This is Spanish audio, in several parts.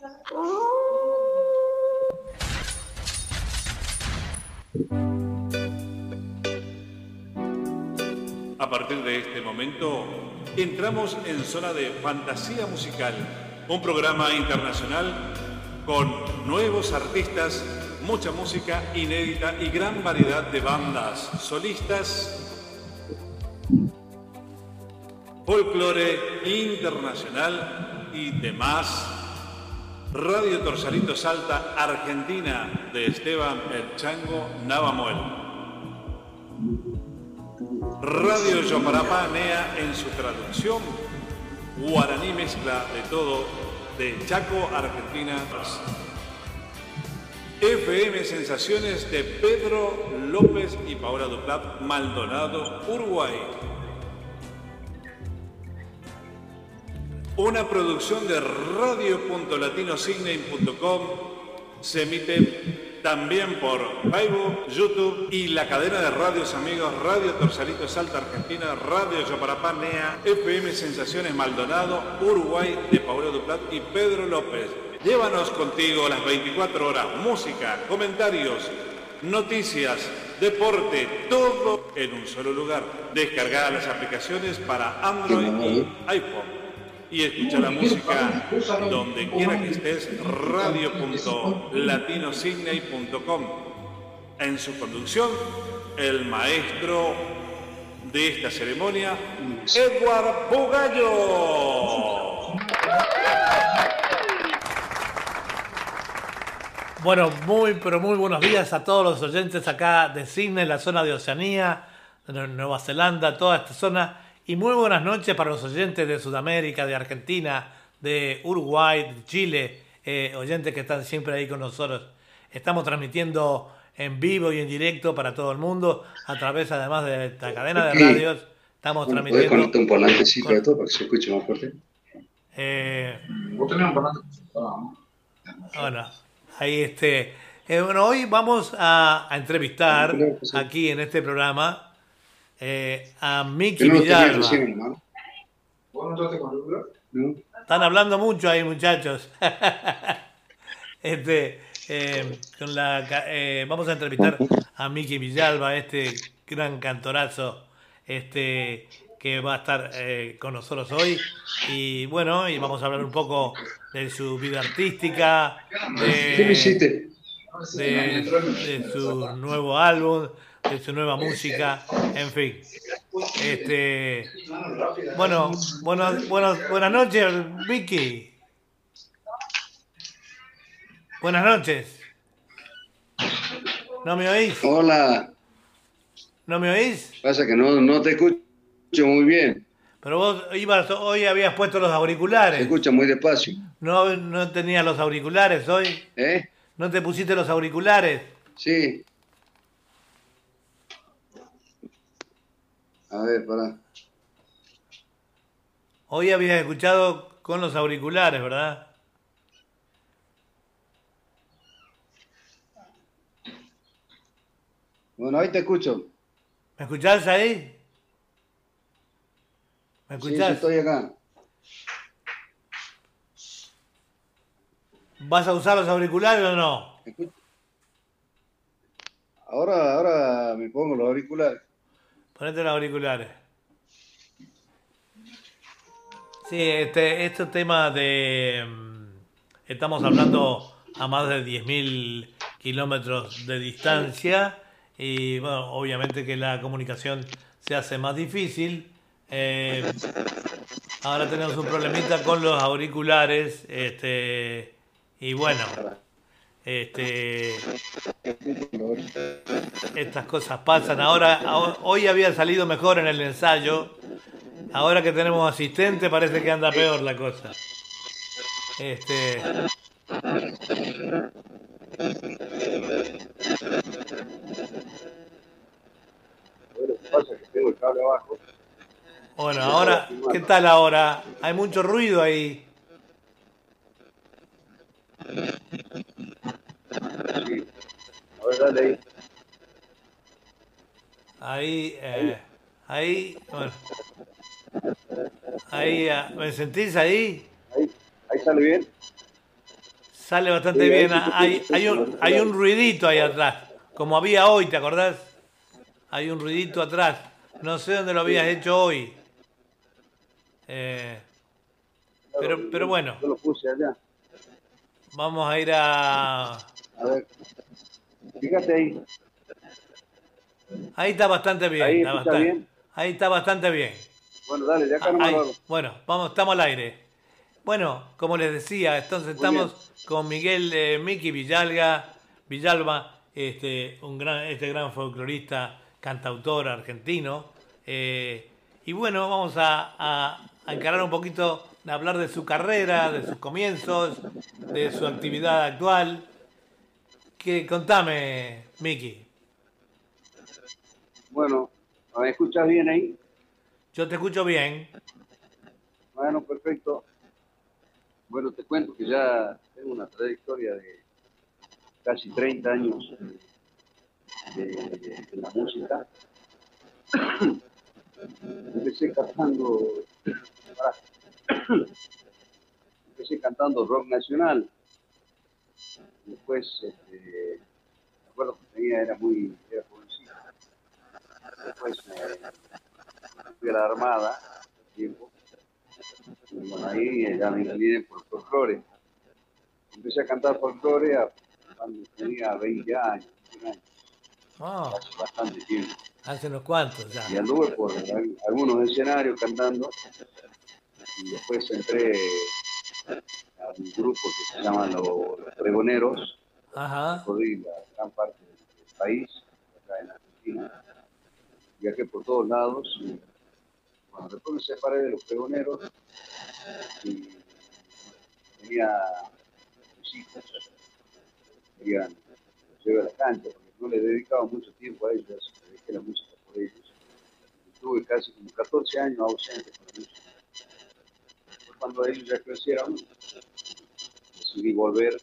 A partir de este momento, entramos en zona de fantasía musical, un programa internacional con nuevos artistas, mucha música inédita y gran variedad de bandas solistas, folclore internacional y demás. Radio Torsalito Salta, Argentina, de Esteban El Chango Navamuel. Radio Yoparapá Nea en su traducción, guaraní mezcla de todo, de Chaco, Argentina. FM Sensaciones de Pedro López y Paola Duplat, Maldonado, Uruguay. Una producción de radio.latinosignain.com se emite también por Facebook, YouTube y la cadena de radios amigos Radio Torsalito Salta Argentina, Radio Yoparapá Nea, FM Sensaciones Maldonado, Uruguay de Paulo Duplat y Pedro López. Llévanos contigo las 24 horas, música, comentarios, noticias, deporte, todo en un solo lugar. Descargar las aplicaciones para Android y iPhone y escucha la música donde quiera que estés, radio.latinosidney.com. En su conducción, el maestro de esta ceremonia, Edward Bugallo. Bueno, muy, pero muy buenos días a todos los oyentes acá de Sydney, la zona de Oceanía, de Nueva Zelanda, toda esta zona y muy buenas noches para los oyentes de Sudamérica, de Argentina, de Uruguay, de Chile, eh, oyentes que están siempre ahí con nosotros. Estamos transmitiendo en vivo y en directo para todo el mundo a través además de esta cadena de radios. Estamos transmitiendo. ¿Puedes conectar un volante sí para todo para que se escuche más fuerte? Eh, ¿Vos tenés un volante? Bueno, ahí este. Eh, bueno, hoy vamos a, a entrevistar aquí en este programa eh, a Miki Villalba. Están hablando mucho ahí, muchachos. este, eh, con la, eh, vamos a entrevistar a Miki Villalba, este gran cantorazo este, que va a estar con nosotros hoy. Y bueno, y vamos a hablar un poco de su vida artística, de, de su nuevo álbum, de su nueva música, en fin. Este, bueno, bueno, bueno, buenas noches, Vicky. Buenas noches. ¿No me oís? Hola. ¿No me oís? Pasa que no, no te escucho muy bien. Pero vos ibas, hoy habías puesto los auriculares. Se escucha muy despacio. ¿No, no tenías los auriculares hoy? ¿Eh? ¿No te pusiste los auriculares? Sí. A ver, pará. Hoy habías escuchado con los auriculares, ¿verdad? Bueno, ahí te escucho. ¿Me escuchás ahí? ¿Me escuchás? Sí, estoy acá. ¿Vas a usar los auriculares o no? Ahora, ahora me pongo los auriculares. Ponete los auriculares. Sí, este, este tema de... Mm, estamos hablando a más de 10.000 kilómetros de distancia y bueno, obviamente que la comunicación se hace más difícil. Eh, ahora tenemos un problemita con los auriculares este, y bueno, este, estas cosas pasan. Ahora, hoy había salido mejor en el ensayo. Ahora que tenemos asistente parece que anda peor la cosa. Este. Bueno, ahora, ¿qué tal ahora? Hay mucho ruido ahí. Ahí. eh, ahí, bueno. Ahí, ah, ¿me sentís ahí? Ahí, ahí sale bien. Sale bastante Sí, bien. Hay, hay, un, hay un ruidito ahí atrás. Como había hoy, ¿te acordás? Hay un ruidito atrás. No sé dónde lo habías hecho hoy. Eh, pero, pero bueno, Yo lo puse allá. Vamos a ir a... A ver. Fíjate ahí. Ahí está bastante bien. Ahí está bastante- bien. Ahí está bastante bien. Bueno, dale, de acá Ah, hago. Bueno, vamos, estamos al aire. Bueno, como les decía, entonces Muy bien. estamos con Miguel eh, Miki Villalga, Villalba, este, un gran, este gran folclorista, cantautor argentino. eh, y bueno, vamos a, a- a encarar un poquito, hablar de su carrera, de sus comienzos, de su actividad actual. Que, contame, Miki. Bueno, ¿me escuchas bien ahí? Yo te escucho bien. Bueno, perfecto. Bueno, te cuento que ya tengo una trayectoria de casi 30 años de, de- de la música. Empecé cantando. empecé cantando rock nacional. Después, este, me acuerdo que tenía, era muy, era jovencito. Después me fui a la Armada, tiempo. Y bueno, ahí ya me incliné por folclore. Empecé a cantar folclore a- cuando tenía 20 años, 21 años, Oh, hace bastante tiempo. hace unos cuantos ya. Y anduve por al- algunos escenarios cantando. Y después entré a un grupo que se llama Los, los Pregoneros. Ajá. La gran parte del país, acá en Argentina. Viajé por todos lados. Y, bueno, después me separé de los pregoneros y tenía mis hijos. Querían llevé a la cancha porque no les dedicaba mucho tiempo a ellos, dejé la música por ellos. Estuve casi como 14 años ausente con la música. Cuando ellos ya crecieron, decidí volver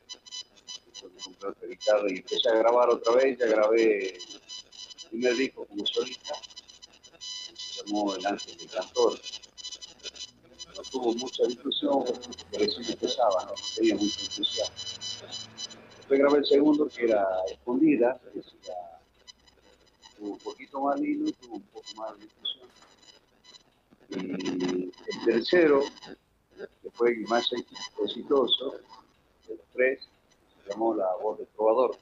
comprar otra guitarra y empecé a grabar otra vez, ya grabé el primer disco como solista, se llamó El Ángel del Cantor. No tuvo mucha difusión porque recién empezaba, no tenía mucha difusión. Después grabé el segundo que era Escondida, que decía, tuvo un poquito más lindo tuvo un poco más de difusión. Y el tercero, que fue el más exitoso de los tres, se llamó La Voz del Trovador.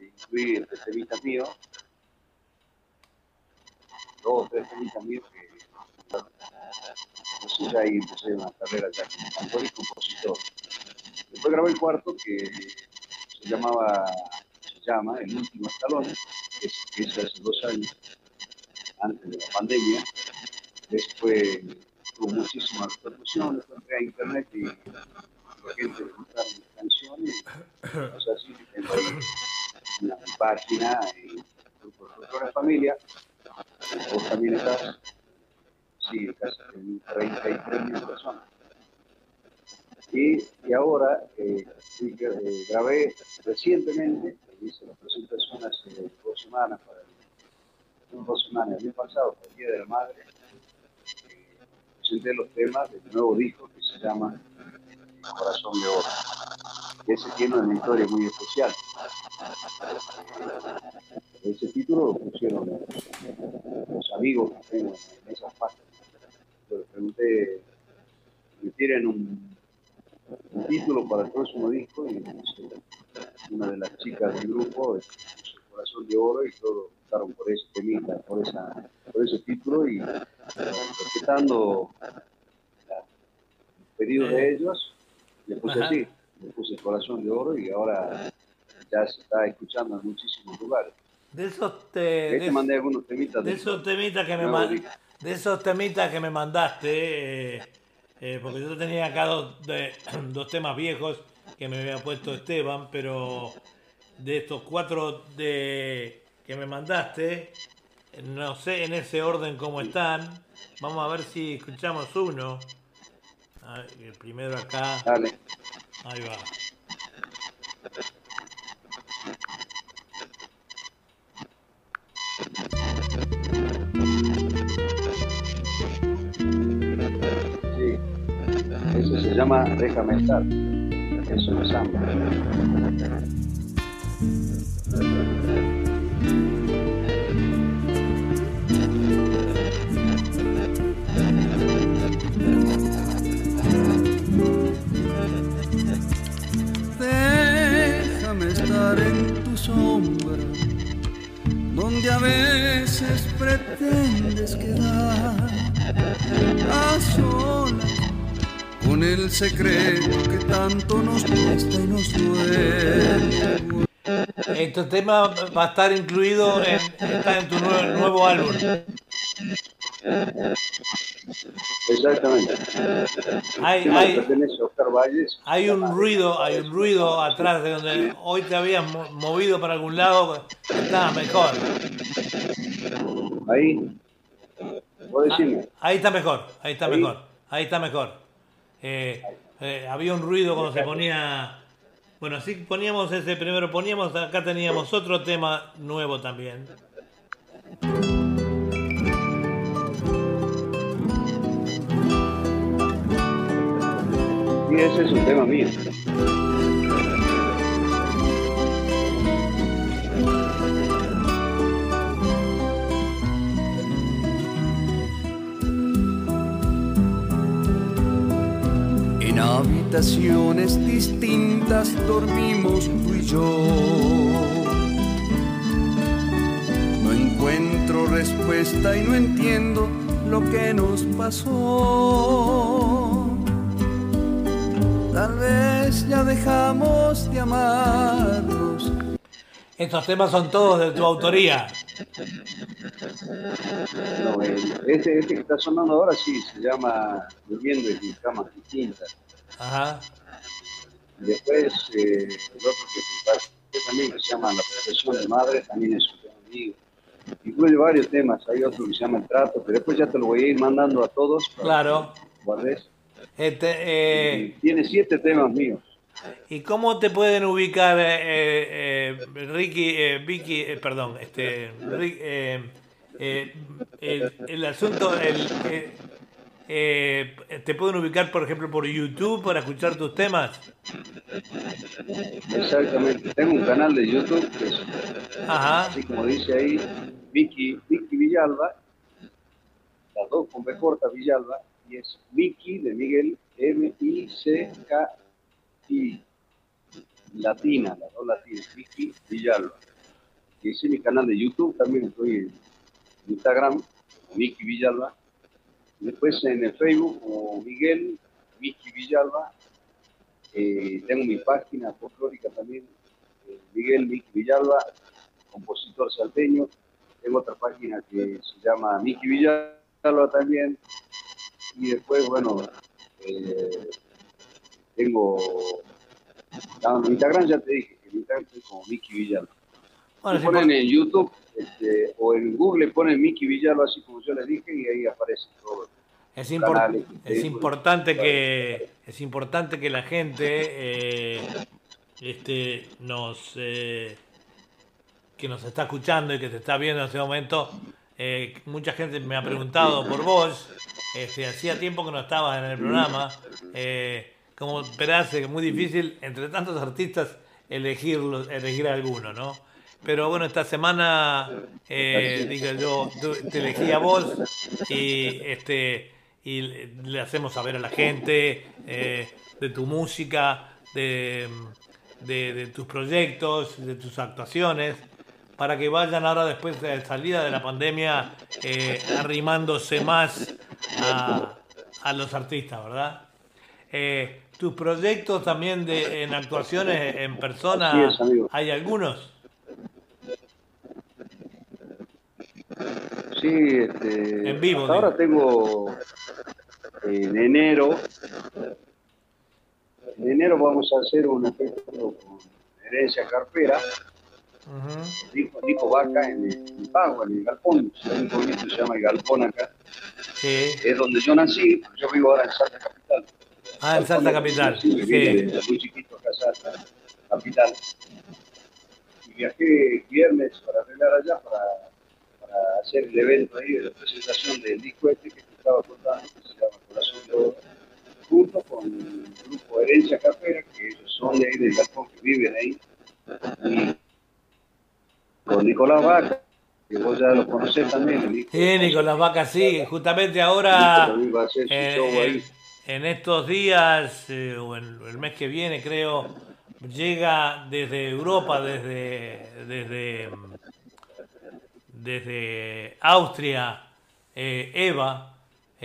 Incluí el temita mío, dos o tres temitas míos que entonces ya ahí empecé una carrera ya como cantor y compositor. Después grabé el cuarto que se llamaba, se llama El Último Escalón, que es, que es hace dos años, antes de la pandemia. Después tuvo muchísima repercusión, a internet y la gente escuchar mis canciones. O sea, sí, tengo ahí una página y grupo de Familia. Vos también estás. Sí, casi 33 mil personas. Y, y ahora eh, eh, grabé recientemente, hice la presentación hace dos semanas, para dos semanas, el mes pasado, para el Día de la Madre, eh, presenté los temas del nuevo disco que se llama Corazón de Oro. Ese tiene una historia muy especial. Ese título lo pusieron los, amigos que tengo en esas páginas. Yo les pregunté, me tienen un, un título para el próximo disco y una de las chicas del grupo, puso Corazón de Oro y todos optaron por ese temita, por, esa, por ese título y respetando los pedidos de ellos, le puse Ajá. así, le puse Corazón de Oro y ahora ya se está escuchando en muchísimos lugares. De esos, te, te de, mandé algunos temitas de del esos temitas que me de esos temitas que me mandaste, eh, eh, porque yo tenía acá dos, de- dos temas viejos que me había puesto Esteban, pero de estos cuatro de, que me mandaste, no sé en ese orden cómo están. Vamos a ver si escuchamos uno. Ver, el primero acá, Dale. ahí va. Sí. Ese se llama Déjame estar. Es eso es samba. Déjame estar en tu sombra, donde a veces pretendes quedar a solas con el secreto que tanto nos cuesta y nos duele. Este tema va a estar incluido en, está en tu nuevo, nuevo álbum. Exactamente. Hay, hay, hay un ruido, hay un ruido atrás de donde hoy te habías mo- movido para algún lado, estaba mejor. Ahí. Vos decime. Ahí está mejor, ahí está Ahí. mejor, ahí está mejor. Eh, eh, había un ruido cuando se ponía. Bueno, así poníamos ese primero, poníamos, acá teníamos otro tema nuevo también. Y ese es un tema mío. En habitaciones distintas dormimos tú y yo. No encuentro respuesta y no entiendo lo que nos pasó. Tal vez ya dejamos de amarnos. Estos temas son todos de tu autoría. No, este, este que está sonando ahora sí, se llama Durmiendo en camas distintas. Ajá. Después eh, el otro que también que se llama La profesión de madre, también es un tema mío. Incluye varios temas, hay otro que se llama El trato, pero después ya te lo voy a ir mandando a todos. Claro. guardes. Este, eh, tiene siete temas míos. ¿Y cómo te pueden ubicar eh, eh, eh, Ricky, eh, Vicky, eh, perdón, este, el, el asunto, el, eh, te pueden ubicar, por ejemplo, por YouTube para escuchar tus temas? Exactamente. Tengo un canal de YouTube que es, Ajá, así como dice ahí, Vicky, Vicky Villalba, las dos con B corta Villalba, y es Vicky de Miguel, M-I-C-K-I, latina, las dos latinas, Vicky Villalba. Y ese es mi canal de YouTube, también estoy en Instagram, Vicky Villalba. Después en el Facebook, como Miguel, Vicky Villalba. Eh, tengo mi página folclórica también, eh, Miguel Vicky Villalba, compositor salteño. Tengo otra página que se llama Miki Villalba también. Y después, bueno, eh, tengo. en Instagram ya te dije que en Instagram estoy como Miki Villalba. Bueno, Si ponen en YouTube este, o en Google ponen Miki Villalba, así como yo les dije, y ahí aparece todo. Es, impor- es importante que es importante que la gente eh, este, nos eh, que nos está escuchando y que te está viendo en este momento. eh, mucha gente me ha preguntado por vos. Este, hacía tiempo que no estabas en el programa. Eh, como esperás, es muy difícil entre tantos artistas elegirlos, elegir alguno, ¿no? Pero bueno, esta semana eh, dije yo te elegí a vos y este y le hacemos saber a la gente eh, de tu música, de, de- de tus proyectos, de tus actuaciones, para que vayan ahora después de la salida de la pandemia eh, arrimándose más a, a los artistas, ¿verdad? Eh, tus proyectos también de, en actuaciones en persona, es. ¿hay algunos? Sí, este, En vivo, hasta ahora tengo en enero. En enero vamos a hacer un espectáculo con herencia carpera, Ujú. Nico, Nico Vaca en el en Pagua, en el Galpón. Un pueblito se llama el Galpón acá. Sí. Es donde yo nací, yo vivo ahora en Salta Capital. Ah, en Salta Capital. Sí, Sí. muy chiquito acá en Salta Capital. Y viajé viernes para arreglar allá, para, para hacer el evento ahí de la presentación del disco este que estaba contando, se llama Corazón de junto con el grupo Herencia Capera, que ellos son Martín y Galpón que viven ahí. Y con Nicolás Vaca, que vos ya lo conocés también. El hijo Sí, Nicolás Vaca, sí, justamente ahora, eh, ahí. en, en estos días, eh, o en el mes que viene, creo, llega desde Europa, desde, desde, desde Austria, eh, Eva,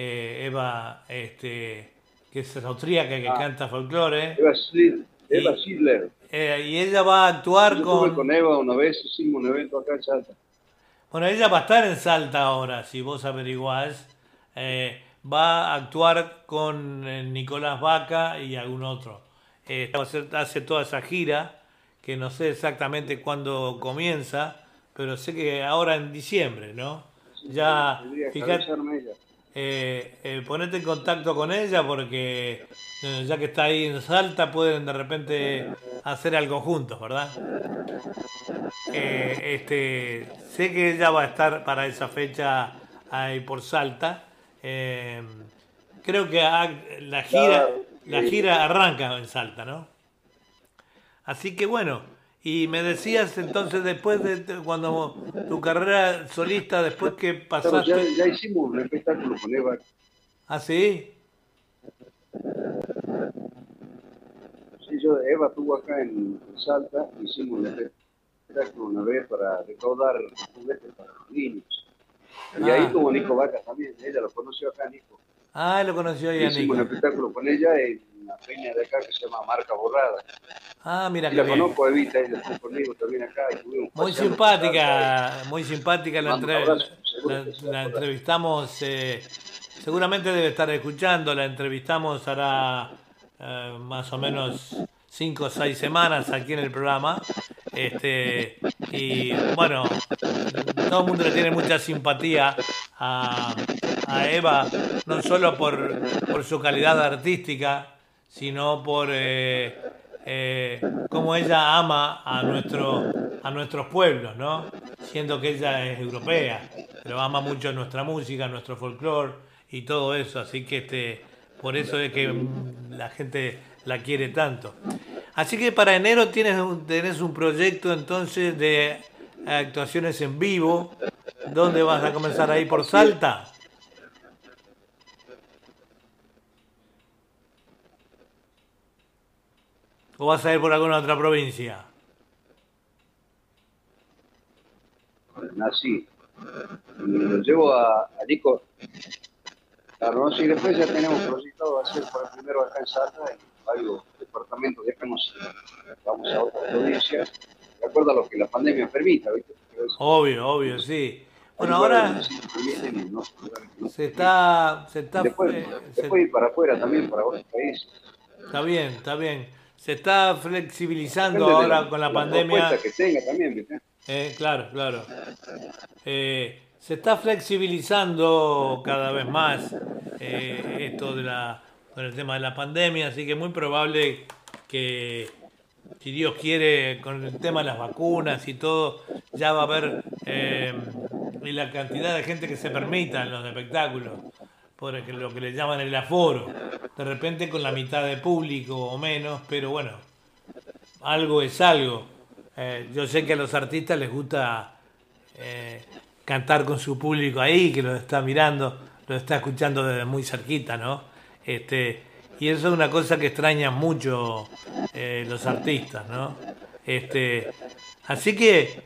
eh, Eva, este, que es austríaca, que Ah. canta folclore, Eva, Schid- Eva Y- eh, y ella va a actuar Yo con... con Eva una vez, hicimos un evento acá en Salta. Bueno, ella va a estar en Salta ahora, si vos averiguás. Eh, va a actuar con Nicolás Vaca y algún otro. Eh, va a hacer- hace toda esa gira, que no sé exactamente cuándo comienza, pero sé que ahora en diciembre, ¿no? Ya, Tendría que fíjate. Eh, eh, ponete en contacto con ella porque eh, ya que está ahí en Salta pueden de repente hacer algo juntos, ¿verdad? Este, sé que ella va a estar para esa fecha ahí por Salta. Creo que la gira, la gira arranca en Salta, ¿no? Así que bueno, y me decías entonces después de cuando tu carrera solista, después que Claro, pasaste... ya, ya hicimos un espectáculo con Eva. ¿Ah, sí? Sí, yo, Eva estuvo acá en, Salta, hicimos un espectáculo una vez para recaudar juguetes para los niños. Y Ah. ahí tuvo Nico Vaca también, ella lo conoció acá, Nico. Ah, lo conoció ahí a Hicimos un Nico. espectáculo con ella en una peña de acá que se llama Marca Borrada. Ah, mira que la bien. conozco Evita, ella estuvo conmigo también acá. Muy simpática, muy simpática la, entre- abrazo, la- entrevistamos, eh, seguramente debe estar escuchando, la entrevistamos hará eh, más o menos cinco o seis semanas aquí en el programa. Este, y bueno, todo el mundo le tiene mucha simpatía a, a Eva, no solo por, por su calidad artística, sino por eh, eh, cómo ella ama a, nuestro, a nuestros pueblos, ¿no? Siendo que ella es europea, pero ama mucho nuestra música, nuestro folclore y todo eso, así que este, por eso es que la gente la quiere tanto. Así que para enero tienes un, tenés un proyecto entonces de actuaciones en vivo. ¿Dónde vas a comenzar ahí por Salta? ¿O vas a ir por alguna otra provincia? Nací. Y lo llevo a, a Nico. Sí, después ya tenemos proyectado hacer para primero acá en Salta, en varios departamentos, ya que nos vamos a otras provincias, de acuerdo a lo que la pandemia permita, Obvio, obvio, sí. Bueno, ahora permiten y no. se está, se está, Después, eh, se- después ir para afuera también, para otros países. está bien, está bien. Se está flexibilizando Depende ahora con la pandemia. que tenga también. Eh, claro, claro. Eh, se está flexibilizando cada vez más eh, esto de la, con el tema de la pandemia, así que es muy probable que, si Dios quiere, con el tema de las vacunas y todo, ya va a haber eh, y la cantidad de gente que se permita en los espectáculos, por lo que le llaman el aforo, de repente con la mitad de público o menos, pero bueno, algo es algo. Eh, yo sé que a los artistas les gusta eh, cantar con su público ahí, que lo está mirando, lo está escuchando desde muy cerquita, ¿no? Este, y eso es una cosa que extrañan mucho eh, los artistas, ¿no? Este, así que,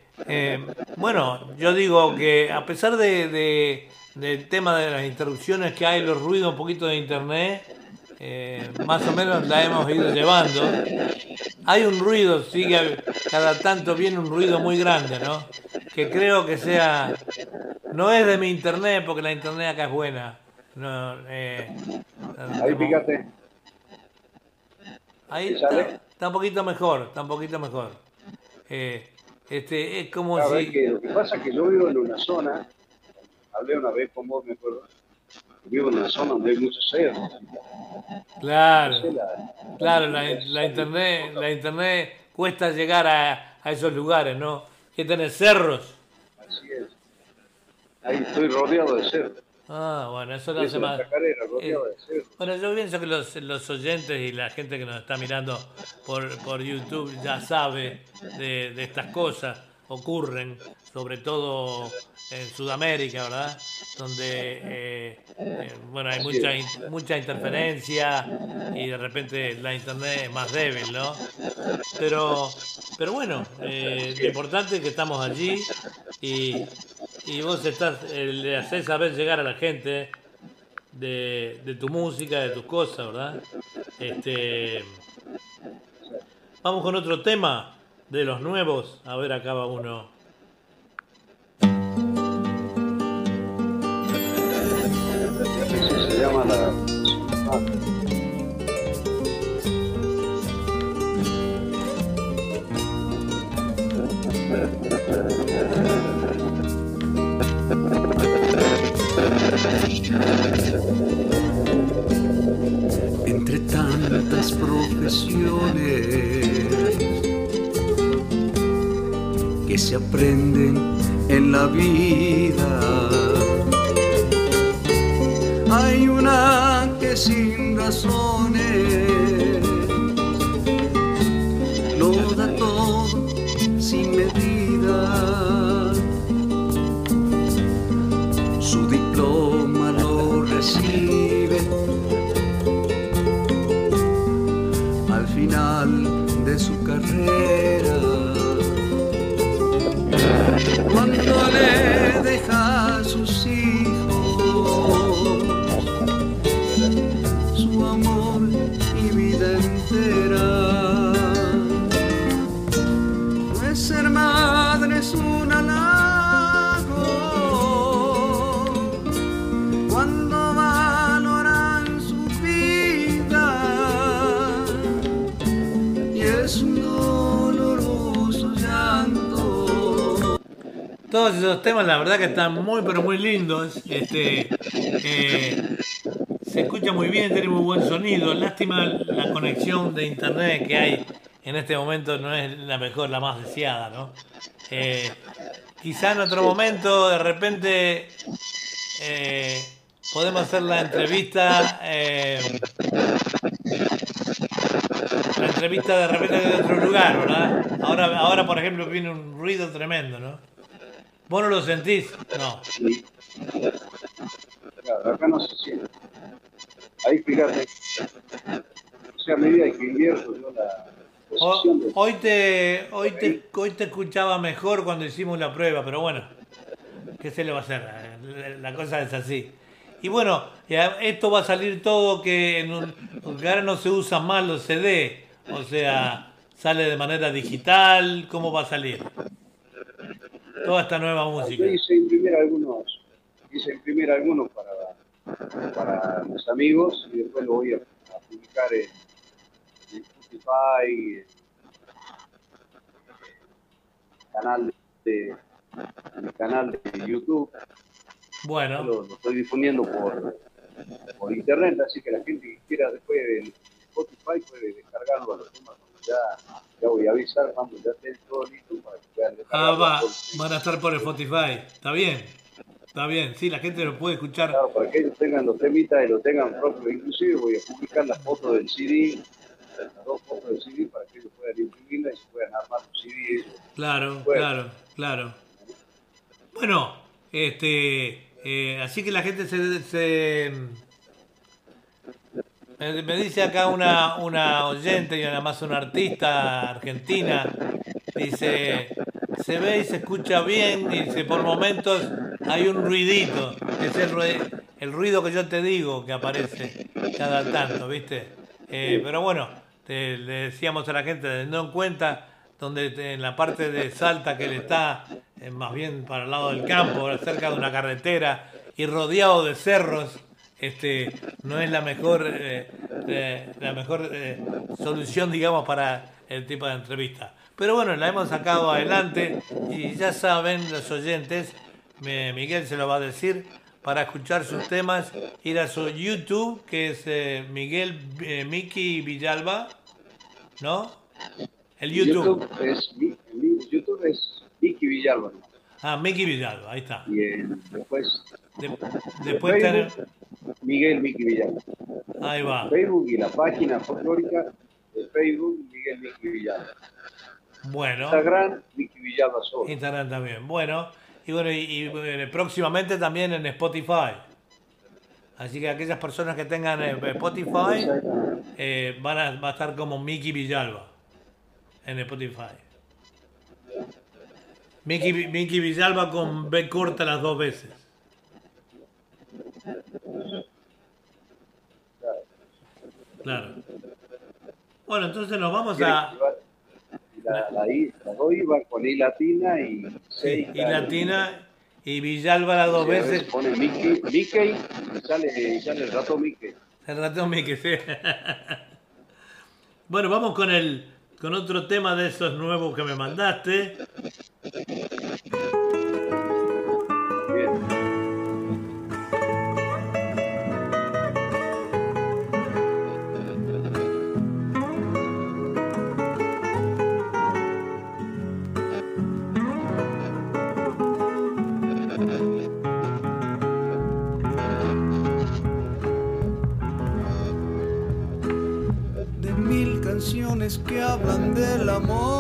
bueno, yo digo que a pesar de- del tema de las interrupciones que hay, los ruidos un poquito de internet, eh, más o menos la hemos ido llevando. Hay un ruido, sigue cada tanto viene un ruido muy grande, ¿no? Que creo que sea, no es de mi internet, porque la internet acá es buena. No, eh, Ahí fíjate, Ahí ¿Sale? está, está un poquito mejor, está un poquito mejor. Eh, este, es como a ver si... que lo que pasa es que yo vivo en una zona, hablé una vez con vos, me acuerdo, vivo en una zona donde hay muchos cerros. Claro, la- claro, la, la internet, la internet cuesta llegar a, a esos lugares, ¿no? Que tener cerros. Así es. Ahí estoy rodeado de cerros. Ah, bueno, eso lo hace más. cerros. Bueno, yo pienso que los, los oyentes y la gente que nos está mirando por, por YouTube ya sabe de, de estas cosas. Ocurren, sobre todo en Sudamérica, ¿verdad? Donde, eh, eh, bueno, hay mucha, in- mucha interferencia y de repente la internet es más débil, ¿no? Pero, pero bueno, eh, lo importante es que estamos allí y, y vos estás, le haces saber llegar a la gente de, de tu música, de tus cosas, ¿verdad? Este, vamos con otro tema de los nuevos. A ver, acá va uno. Esos temas, la verdad que están muy, pero muy lindos. Este, eh, se escucha muy bien, tiene muy buen sonido. Lástima la conexión de internet que hay en este momento no es la mejor, la más deseada, ¿no? Eh, quizá en otro momento, de repente, eh, podemos hacer la entrevista. eh, la entrevista de repente de otro lugar, ¿verdad? Ahora, ahora, por ejemplo, viene un ruido tremendo. ¿Vos no lo sentís? No. Claro, acá no se siente. Ahí fíjate. O sea, a medida que invierto yo la Hoy te, hoy, te, hoy te escuchaba mejor cuando hicimos la prueba, pero bueno, ¿qué se le va a hacer? La la cosa es así. Y bueno, esto va a salir todo que, en un, porque ahora no se usan más los CD, o sea, sale de manera digital, ¿cómo va a salir? Toda esta nueva música. Yo hice imprimir algunos, hice imprimir algunos para, para mis amigos y después lo voy a, a publicar en, en Spotify, en canal de, en mi canal de YouTube. Bueno, Lo, lo estoy difundiendo por, por internet, así que la gente que quiera después en Spotify puede descargarlo a los temas cuando ya, ya voy a avisar cuando ya esté todo listo para que puedan ah, va, van a estar por Spotify. Está bien, está bien. Sí, la gente lo puede escuchar. Claro, para que ellos tengan los temitas y lo tengan propio. Inclusive voy a publicar las fotos del CD, las dos fotos del CD para que ellos puedan imprimirla y se puedan armar su CD. ellos. Claro, Bueno. claro, claro. Bueno, este, eh, así que la gente se, se- me, dice acá una, una oyente y además una artista argentina, dice, se ve y se escucha bien, dice, por momentos hay un ruidito, es el, ruido que yo te digo que aparece cada tanto, ¿viste? Eh, pero bueno, te- le decíamos a la gente, teniendo en cuenta donde en la parte de Salta que él está, eh, más bien para el lado del campo, cerca de una carretera y rodeado de cerros, este, no es la mejor, eh, eh, la mejor eh, solución, digamos, para el tipo de entrevista. Pero bueno, la hemos sacado adelante y ya saben los oyentes, me- Miguel se lo va a decir, para escuchar sus temas, ir a su YouTube, que es Miguel Miki Villalba, ¿no? El YouTube. es, mi- mi- YouTube es Vicky Villalba. Ah, Miki Villalba, ahí está. Y en- después, De- después tener- Facebook, Miguel Miki Villalba. ahí va. Facebook y la página folclórica de Facebook, Miguel Miki Villalba. Bueno, Instagram, Miki Villalba solo. Instagram también. Bueno, y bueno, y, y, eh, próximamente también en Spotify. Así que aquellas personas que tengan eh, Spotify eh, van a, va a estar como Miki Villalba en Spotify. Miki, Miki Villalba con B corta las dos veces. Claro. Bueno, entonces nos vamos a... La, la, I, la dos iba con I latina y Sí, y Latina y Villalba las dos veces pone Mickey, Mickey y sale, el rato Mickey. El ratón Miki, sí. Bueno, vamos con el con otro tema de esos nuevos que me mandaste. Amor,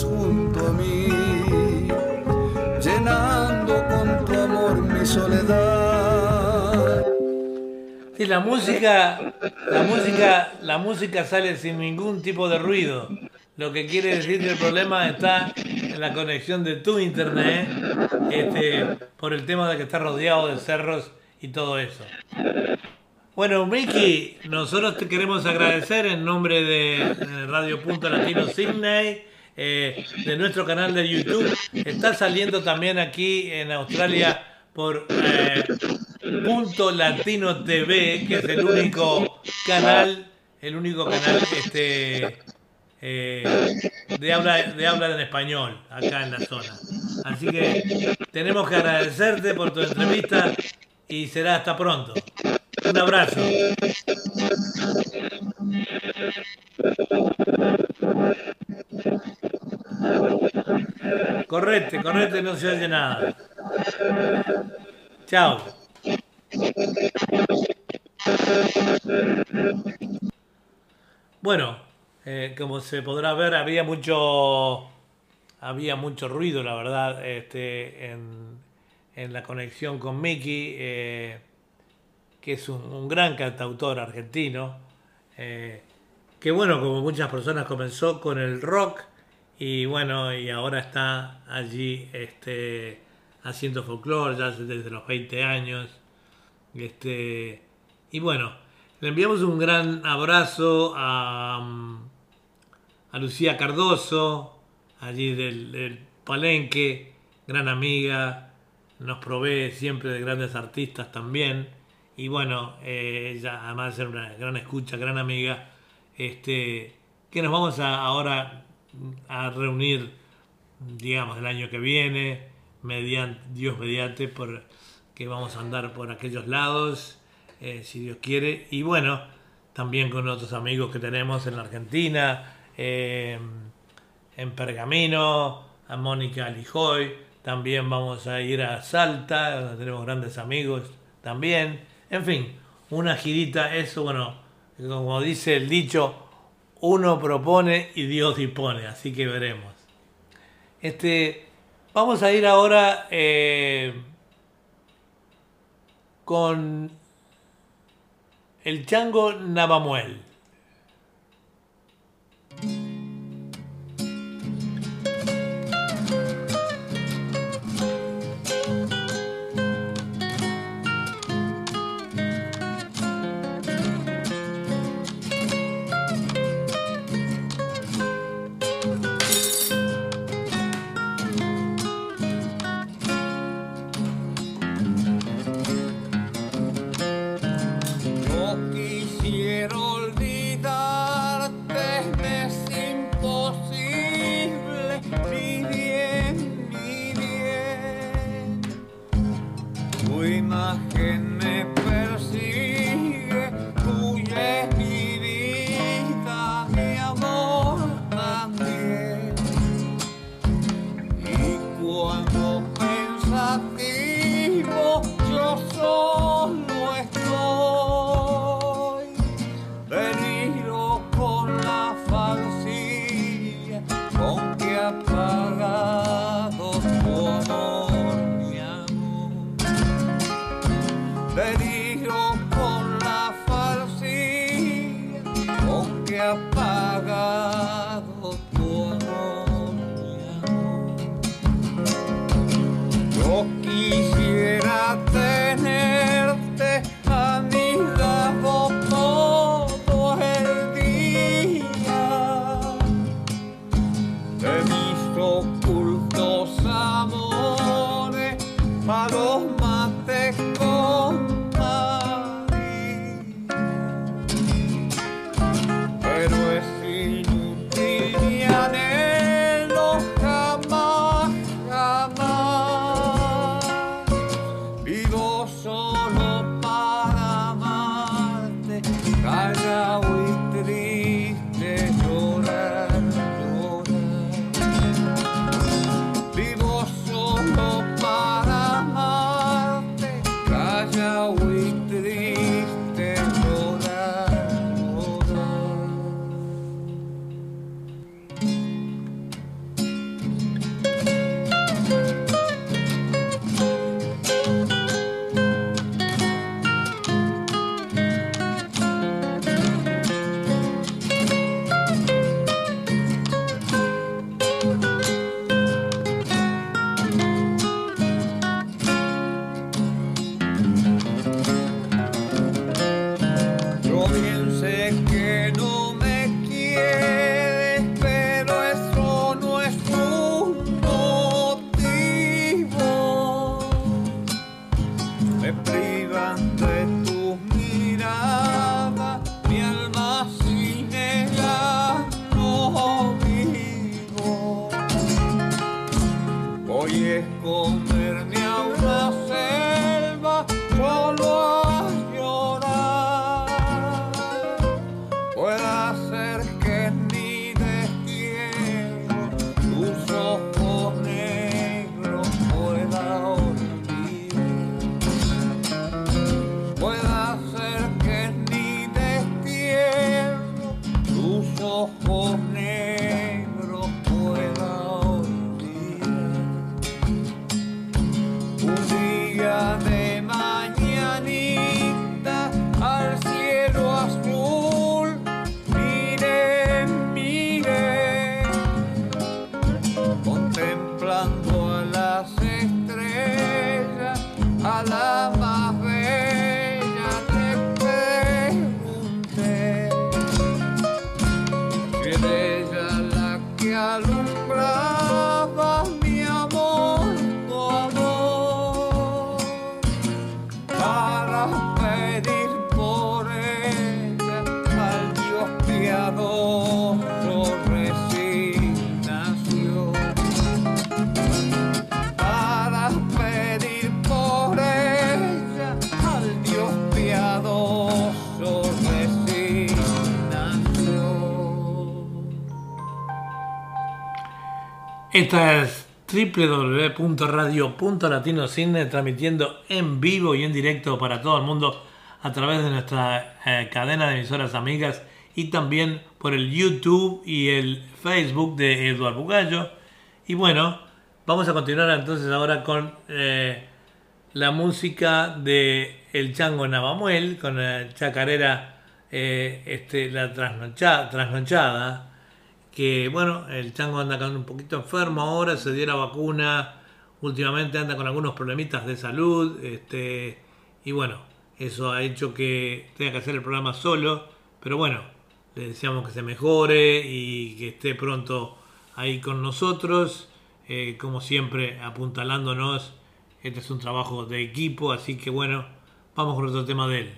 junto a mí, llenando con tu amor mi soledad. La música, la música, la música sale sin ningún tipo de ruido. Lo que quiere decir que el problema está en la conexión de tu internet, este, por el tema de que está rodeado de cerros y todo eso. Bueno, Miki, nosotros te queremos agradecer en nombre de Radio Punto Latino Sydney, eh, de nuestro canal de YouTube. Está saliendo también aquí en Australia por eh, Punto Latino TV, que es el único canal, el único canal este, eh, de, habla, de habla en español acá en la zona. Así que tenemos que agradecerte por tu entrevista y será hasta pronto. Un abrazo. Correte, correte, no se oye nada. Chao. Bueno, eh, como se podrá ver, había mucho, había mucho ruido, la verdad, este, en, la conexión con Miki, eh, que es un, un gran cantautor argentino, eh, que bueno, como muchas personas comenzó con el rock y bueno, y ahora está allí este, haciendo folclore ya desde los 20 años. Este, y bueno, le enviamos un gran abrazo a, mm, a Lucía Cardoso, allí del, del Palenque, gran amiga, nos provee siempre de grandes artistas también. Y bueno, eh, ella además de ser una gran escucha, gran amiga, este, que nos vamos a, ahora a reunir, digamos, el año que viene, mediante, Dios mediante, por que vamos a andar por aquellos lados, eh, si Dios quiere. Y bueno, también con otros amigos que tenemos en la Argentina, eh, en Pergamino, a Mónica Alijoy, también vamos a ir a Salta, donde tenemos grandes amigos también. En fin, una girita, eso, bueno, como dice el dicho, uno propone y Dios dispone, así que veremos. Este, vamos a ir ahora eh, con el chango Navamuel. happy. Esta es www.radio.latinocine transmitiendo en vivo y en directo para todo el mundo a través de nuestra eh, cadena de emisoras amigas y también por el YouTube y el Facebook de Eduardo Bugallo. Y bueno, vamos a continuar entonces ahora con eh, la música de El Chango Navamuel, con la chacarera eh, este, La trasnochada, que bueno, el Chango anda un poquito enfermo ahora, se dio la vacuna, últimamente anda con algunos problemitas de salud, este, y bueno, eso ha hecho que tenga que hacer el programa solo, pero bueno, le deseamos que se mejore y que esté pronto ahí con nosotros, eh, como siempre apuntalándonos. Este es un trabajo de equipo, así que bueno, vamos con otro tema de él.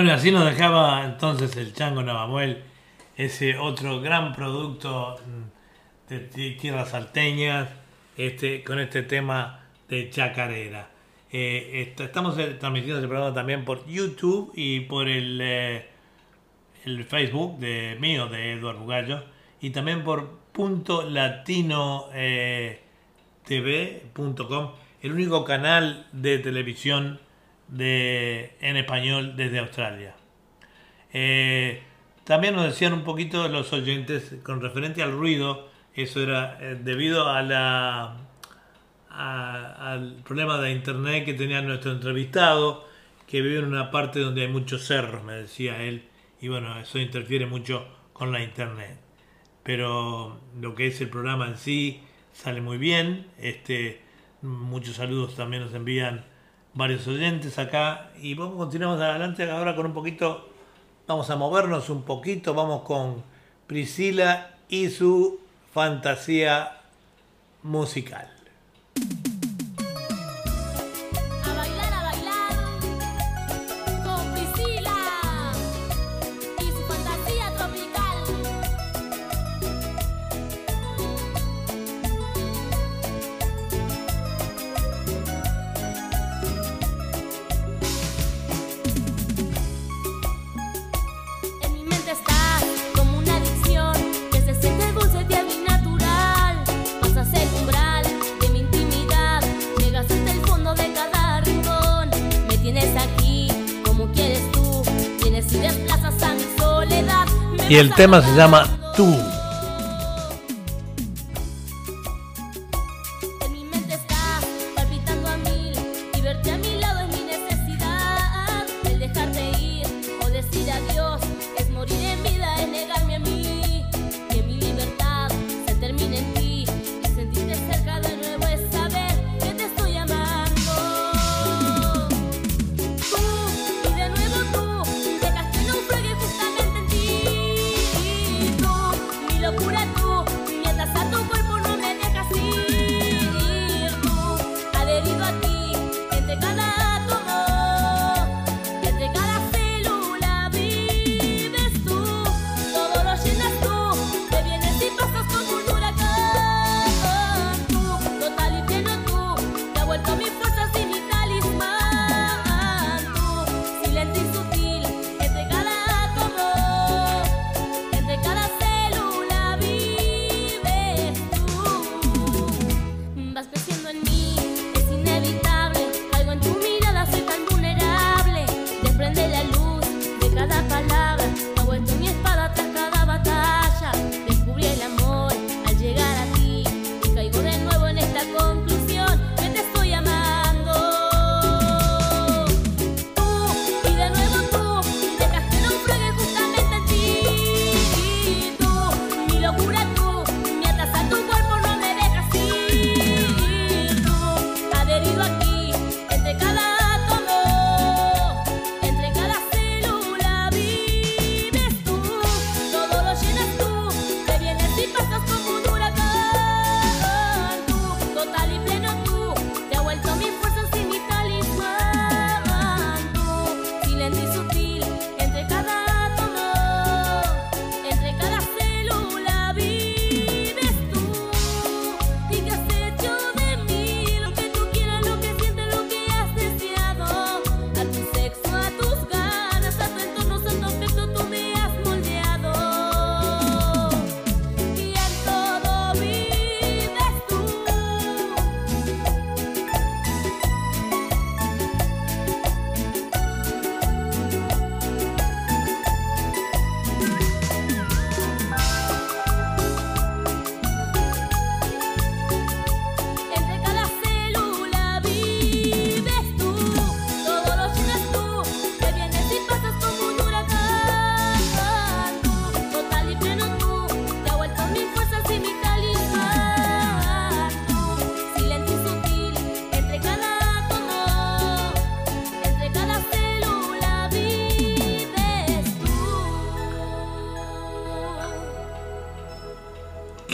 Bueno, así nos dejaba entonces el Chango Navamuel, ese otro gran producto de tierras salteñas, este, con este tema de chacarera. Eh, estamos eh, transmitiendo este programa también por YouTube y por el, eh, el Facebook de mío, de Eduardo Bugallo, y también por punto latino tv.com, el único canal de televisión de, en español desde Australia. Eh, también nos decían un poquito los oyentes con referente al ruido, eso era eh, debido a la, al problema de internet que tenía nuestro entrevistado, que vive en una parte donde hay muchos cerros, me decía él, y bueno, eso interfiere mucho con la internet. Pero lo que es el programa en sí sale muy bien. Este, muchos saludos también nos envían varios oyentes acá. Y vamos continuamos adelante ahora con un poquito vamos a movernos un poquito vamos con Priscila y su fantasía musical Y el tema se llama Tú.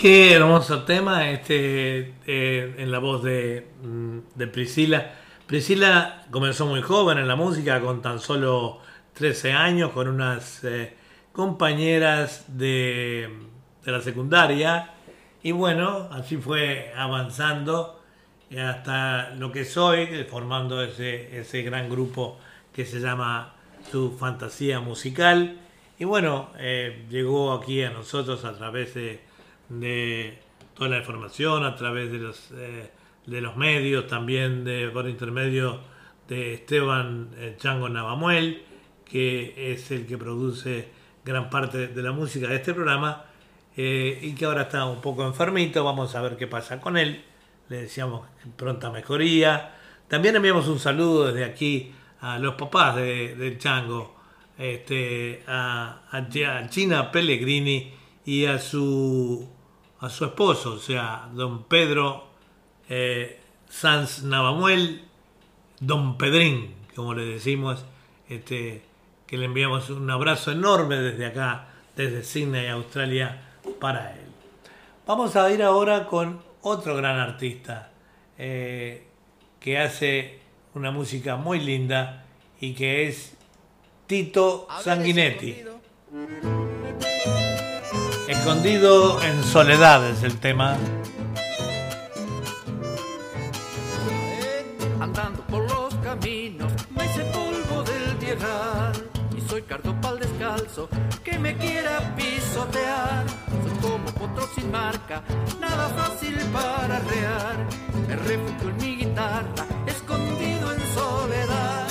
Qué hermoso tema este eh, en la voz de, mm, de Priscila. Priscila comenzó muy joven en la música, con tan solo 13 años, con unas eh, compañeras de, de la secundaria. Y bueno, así fue avanzando hasta lo que soy, formando ese, ese gran grupo que se llama Su Fantasía Musical. Y bueno, eh, llegó aquí a nosotros a través de, de toda la información, a través de los, eh, de los medios, también de, por intermedio de Esteban eh, Chango Navamuel, que es el que produce gran parte de la música de este programa y que ahora está un poco enfermito. Vamos a ver qué pasa con él. Le decíamos pronta mejoría. También enviamos un saludo desde aquí a los papás de, del Chango, este, a, a, China Pellegrini y a su, a su esposo, o sea, don Pedro eh, Sanz Navamuel, don Pedrín, como le decimos, este, que le enviamos un abrazo enorme desde acá, desde Sydney, Australia, para él. Vamos a ir ahora con otro gran artista eh, que hace una música muy linda y que es Tito Sanguinetti. Escondido en soledad es el tema. Andando por los caminos, me hice polvo del tierral y soy cartopal descalzo que me quiera pisotear. Soy como potro sin marca, nada fácil para rear. Me refugio en mi guitarra, escondido en soledad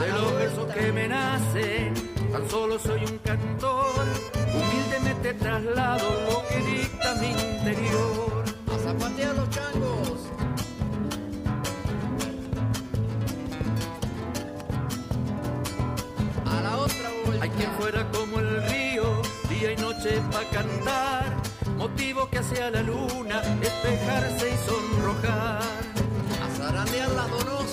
de los versos que me nacen. Tan solo soy un cantor, humildemente traslado lo que dicta mi interior. A zapatear los changos. A la otra vuelta. Hay quien fuera como el río, día y noche para cantar. Motivo que hace a la luna despejarse y sonrojar. A zarandear las donosas.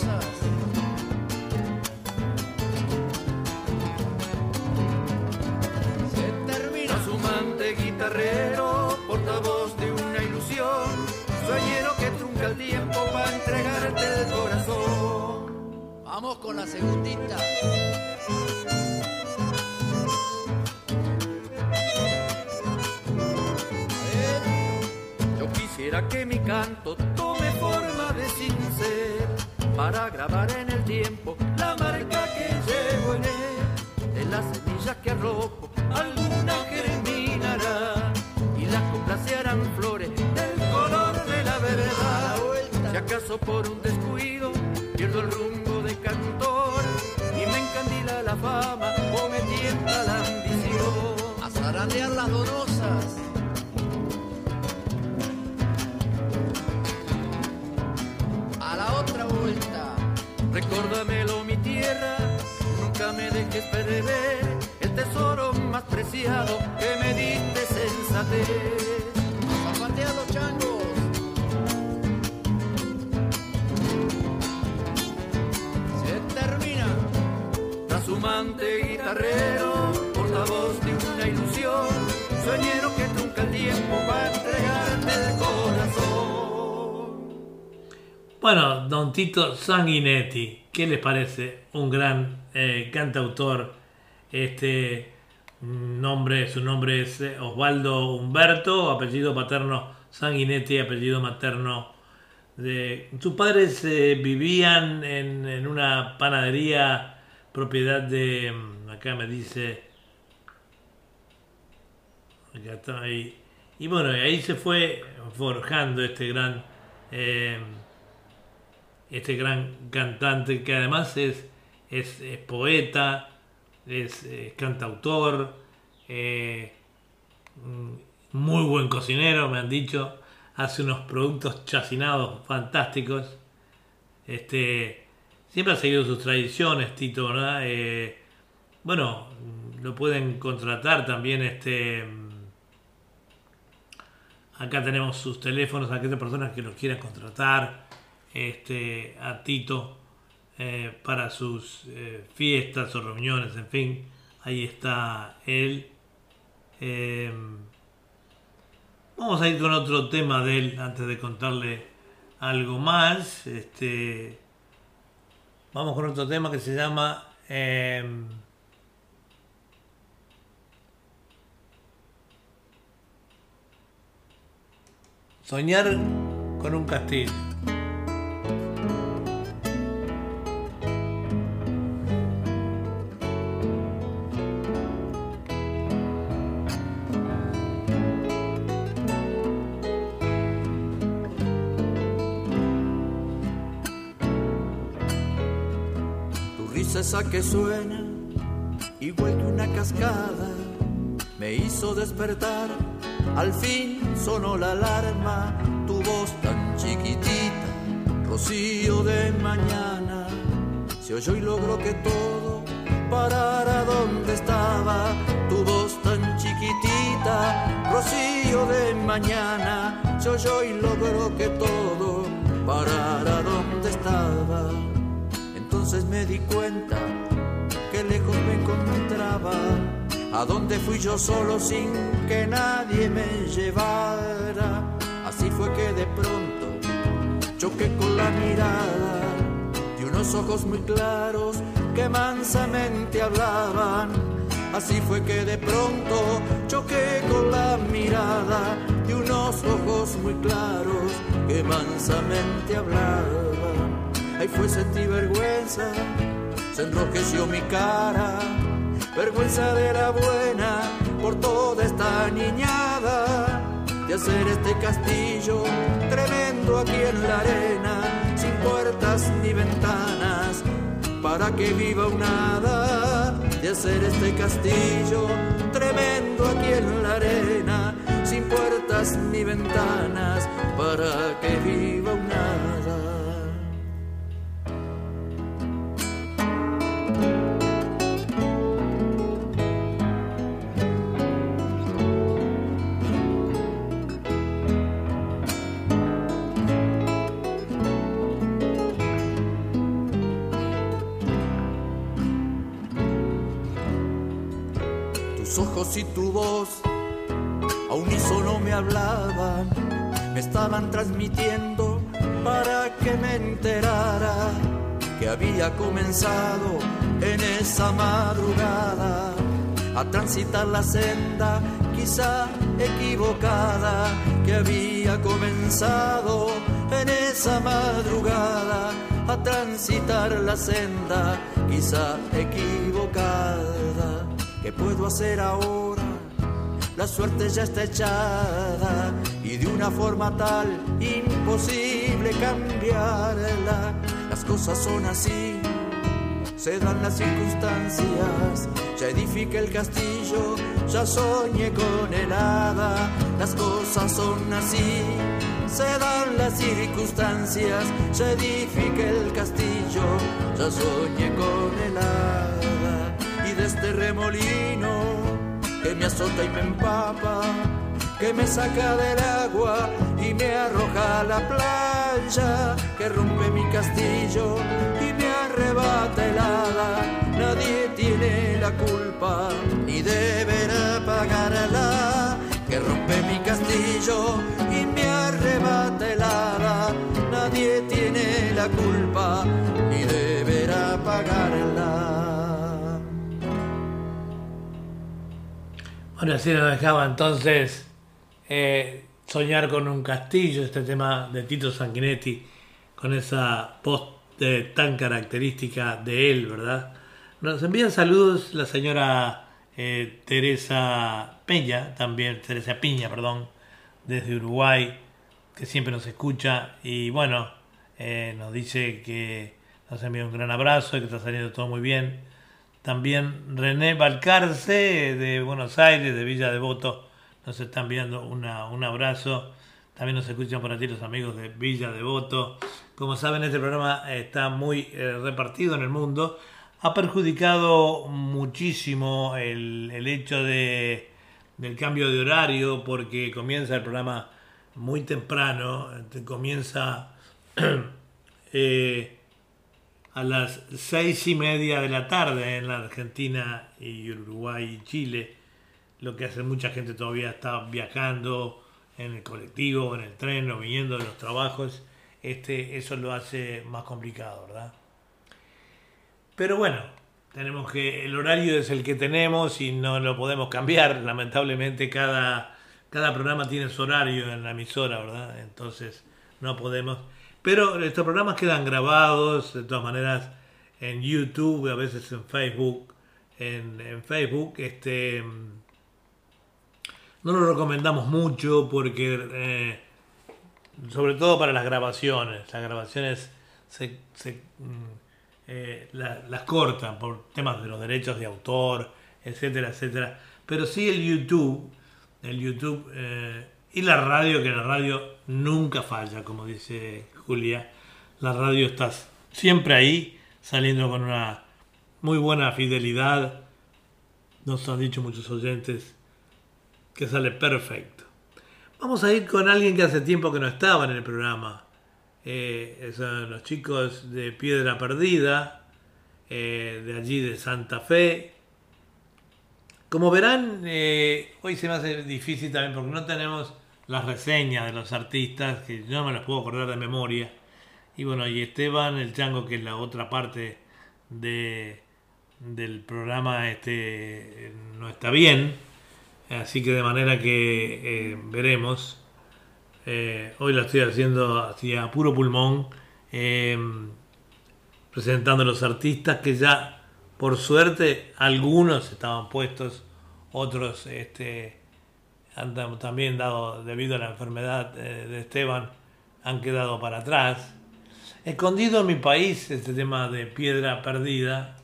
Guitarrero, portavoz de una ilusión, sueñero que trunca el tiempo para entregarte el corazón. Vamos con la segundita. Yo quisiera que mi canto tome forma de sincero para grabar en el tiempo la marca que llevo en él, de las semillas que arrojo, alguna Acaso por un descuido pierdo el rumbo de cantor y me encandila la fama o me tienta la ambición. A zarandear las donosas. A la otra vuelta. Recuérdamelo mi tierra, nunca me dejes perder el tesoro más preciado que me diste sensatez. Los changos. Trashumante guitarrero, portavoz de una ilusión, sueñero que trunca el tiempo para entregarte el corazón. Bueno, don Tito Sanguinetti, ¿qué les parece? Un gran eh, cantautor. Este nombre, su nombre es eh, Osvaldo Humberto, apellido paterno Sanguinetti, apellido materno de. Sus padres eh, vivían en una panadería propiedad de. mm, Acá me dice. Acá está ahí. Y bueno, ahí se fue forjando este gran. eh, este gran cantante que además es, es, poeta, es, es cantautor, eh, mm, muy buen cocinero, me han dicho, hace unos productos chacinados fantásticos. Este, siempre ha seguido sus tradiciones, Tito, ¿verdad? Eh, bueno, lo pueden contratar también, este, mm, acá tenemos sus teléfonos, aquellas personas que los quieran contratar, este, a Tito eh, para sus eh, fiestas o reuniones, en fin, ahí está él. Eh, Vamos a ir con otro tema de él antes de contarle algo más. Este, vamos con otro tema que se llama em, Soñar con un castillo. Que suena igual que una cascada me hizo despertar. Al fin sonó la alarma, tu voz tan chiquitita, rocío de mañana. Se oyó y logró que todo parara donde estaba. Tu voz tan chiquitita, rocío de mañana. Se oyó y logró que todo parara donde estaba. Entonces me di cuenta que lejos me encontraba. A donde fui yo solo sin que nadie me llevara. Así fue que de pronto choqué con la mirada de unos ojos muy claros que mansamente hablaban. Así fue que de pronto choqué con la mirada de unos ojos muy claros que mansamente hablaban. Ahí fue sentí vergüenza, se enrojeció mi cara, vergüenza de la buena por toda esta niñada, de hacer este castillo tremendo aquí en la arena, sin puertas ni ventanas, para que viva un hada, de hacer este castillo tremendo aquí en la arena, sin puertas ni ventanas, para que viva un Tus ojos y tu voz a unísono me hablaban, me estaban transmitiendo para que me enterara que había comenzado en esa madrugada a transitar la senda quizá equivocada que había comenzado en esa madrugada a transitar la senda quizá equivocada. ¿Qué puedo hacer ahora? La suerte ya está echada y de una forma tal imposible cambiarla. Las cosas son así, se dan las circunstancias. Ya edifique el castillo, ya soñé con el hada. Las cosas son así, se dan las circunstancias. Ya edifique el castillo, ya soñé con el hada. Remolino que me azota y me empapa, que me saca del agua y me arroja a la playa, que rompe mi castillo y me arrebata helada. Nadie tiene la culpa ni deberá pagarla, que rompe mi castillo y me arrebata helada. Nadie tiene la culpa Bueno, así nos dejaba entonces eh, soñar con un castillo, este tema de Tito Sanguinetti, con esa voz de- tan característica de él, ¿verdad? Nos envían saludos la señora eh, Teresa Peña, también, Teresa Piña, perdón, desde Uruguay, que siempre nos escucha y bueno, eh, nos dice que nos envía un gran abrazo y que está saliendo todo muy bien. También René Balcarce de Buenos Aires, de Villa Devoto, nos está enviando un abrazo. También nos escuchan por aquí los amigos de Villa Devoto. Como saben, este programa está muy eh, repartido en el mundo. Ha perjudicado muchísimo el, el hecho de, del cambio de horario porque comienza el programa muy temprano. Comienza eh, a las seis y media de la tarde en la Argentina y Uruguay y Chile, lo que hace mucha gente todavía está viajando en el colectivo, en el tren o viniendo de los trabajos, este, eso lo hace más complicado, ¿verdad? Pero bueno, tenemos que, el horario es el que tenemos y no lo podemos cambiar. Lamentablemente cada, cada programa tiene su horario en la emisora, ¿verdad? Entonces no podemos. Pero estos programas quedan grabados, de todas maneras, en YouTube, a veces en Facebook. En, Facebook, este no lo recomendamos mucho porque, eh, sobre todo para las grabaciones, las grabaciones se, se, mm, eh, la- las cortan por temas de los derechos de autor, etcétera, etcétera. Pero sí el YouTube, el YouTube eh, y la radio, que la radio nunca falla, como dice Julia. La radio está siempre ahí, saliendo con una muy buena fidelidad. Nos han dicho muchos oyentes que sale perfecto. Vamos a ir con alguien que hace tiempo que no estaba en el programa. Eh, son los chicos de Piedra Perdida, eh, de allí de Santa Fe. Como verán, eh, hoy se me hace difícil también porque no tenemos las reseñas de los artistas, que yo no me las puedo acordar de memoria. Y bueno, y Esteban, el Chango, que es la otra parte de, del programa, este, no está bien. Así que de manera que eh, veremos. Eh, hoy la estoy haciendo hacia puro pulmón, eh, presentando a los artistas que ya, por suerte, algunos estaban puestos, otros este, han tam- también dado, debido a la enfermedad eh, de Esteban, han quedado para atrás. Escondido en mi país, este tema de piedra perdida,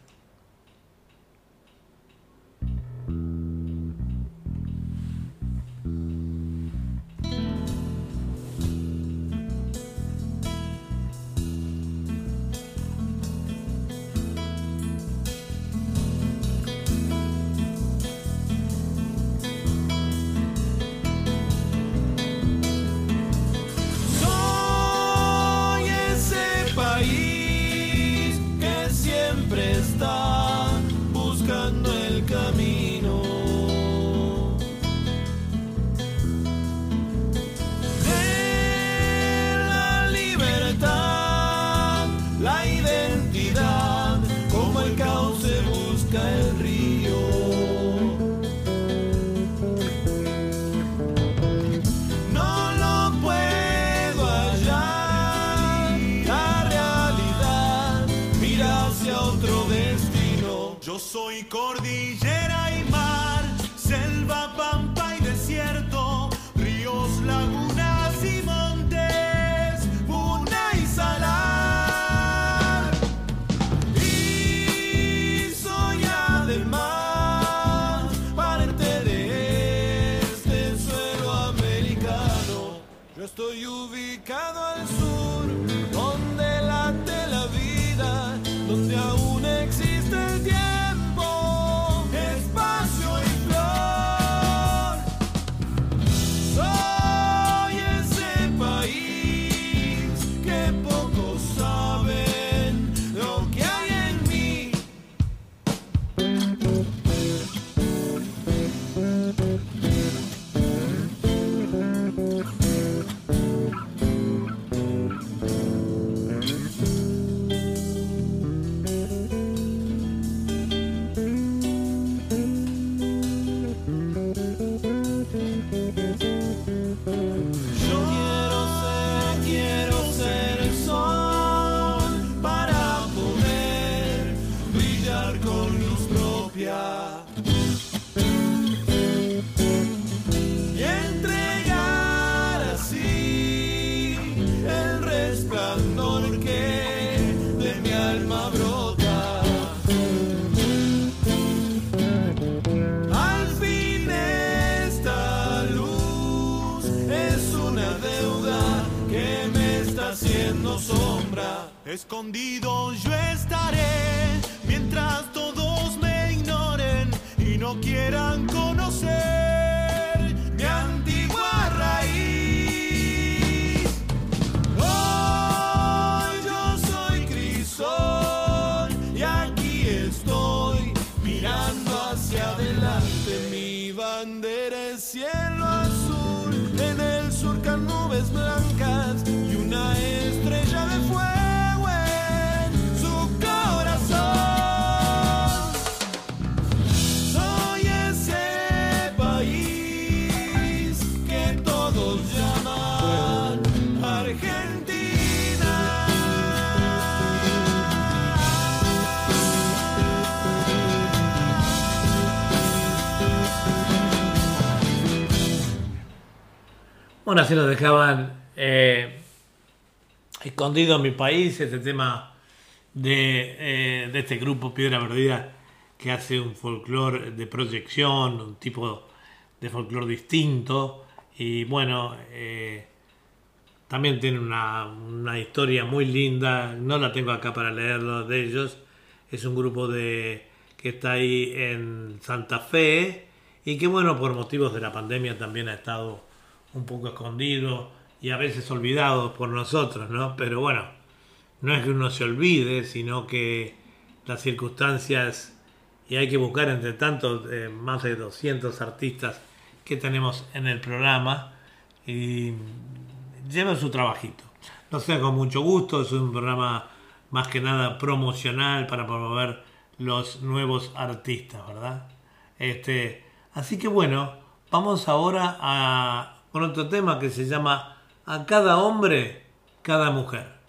Yo estoy ubicado Escondido yo estaré mientras todos me ignoren y no quieran conocer Bueno, así nos dejaban eh, escondido en mi país este tema de, eh, este grupo Piedra Perdida que hace un folclore de proyección, un tipo de folclore distinto. Y bueno, eh, también tiene una, una historia muy linda, no la tengo acá para leerlo de ellos, es un grupo de que está ahí en Santa Fe y que bueno, por motivos de la pandemia también ha estado un poco escondido y a veces olvidado por nosotros, ¿no? Pero bueno, no es que uno se olvide, sino que las circunstancias y hay que buscar entre tanto eh, más de 200 artistas que tenemos en el programa y llevan su trabajito. No sea con mucho gusto, es un programa más que nada promocional para promover los nuevos artistas, ¿verdad? Este, así que bueno, vamos ahora a con otro tema que se llama A cada hombre, cada mujer.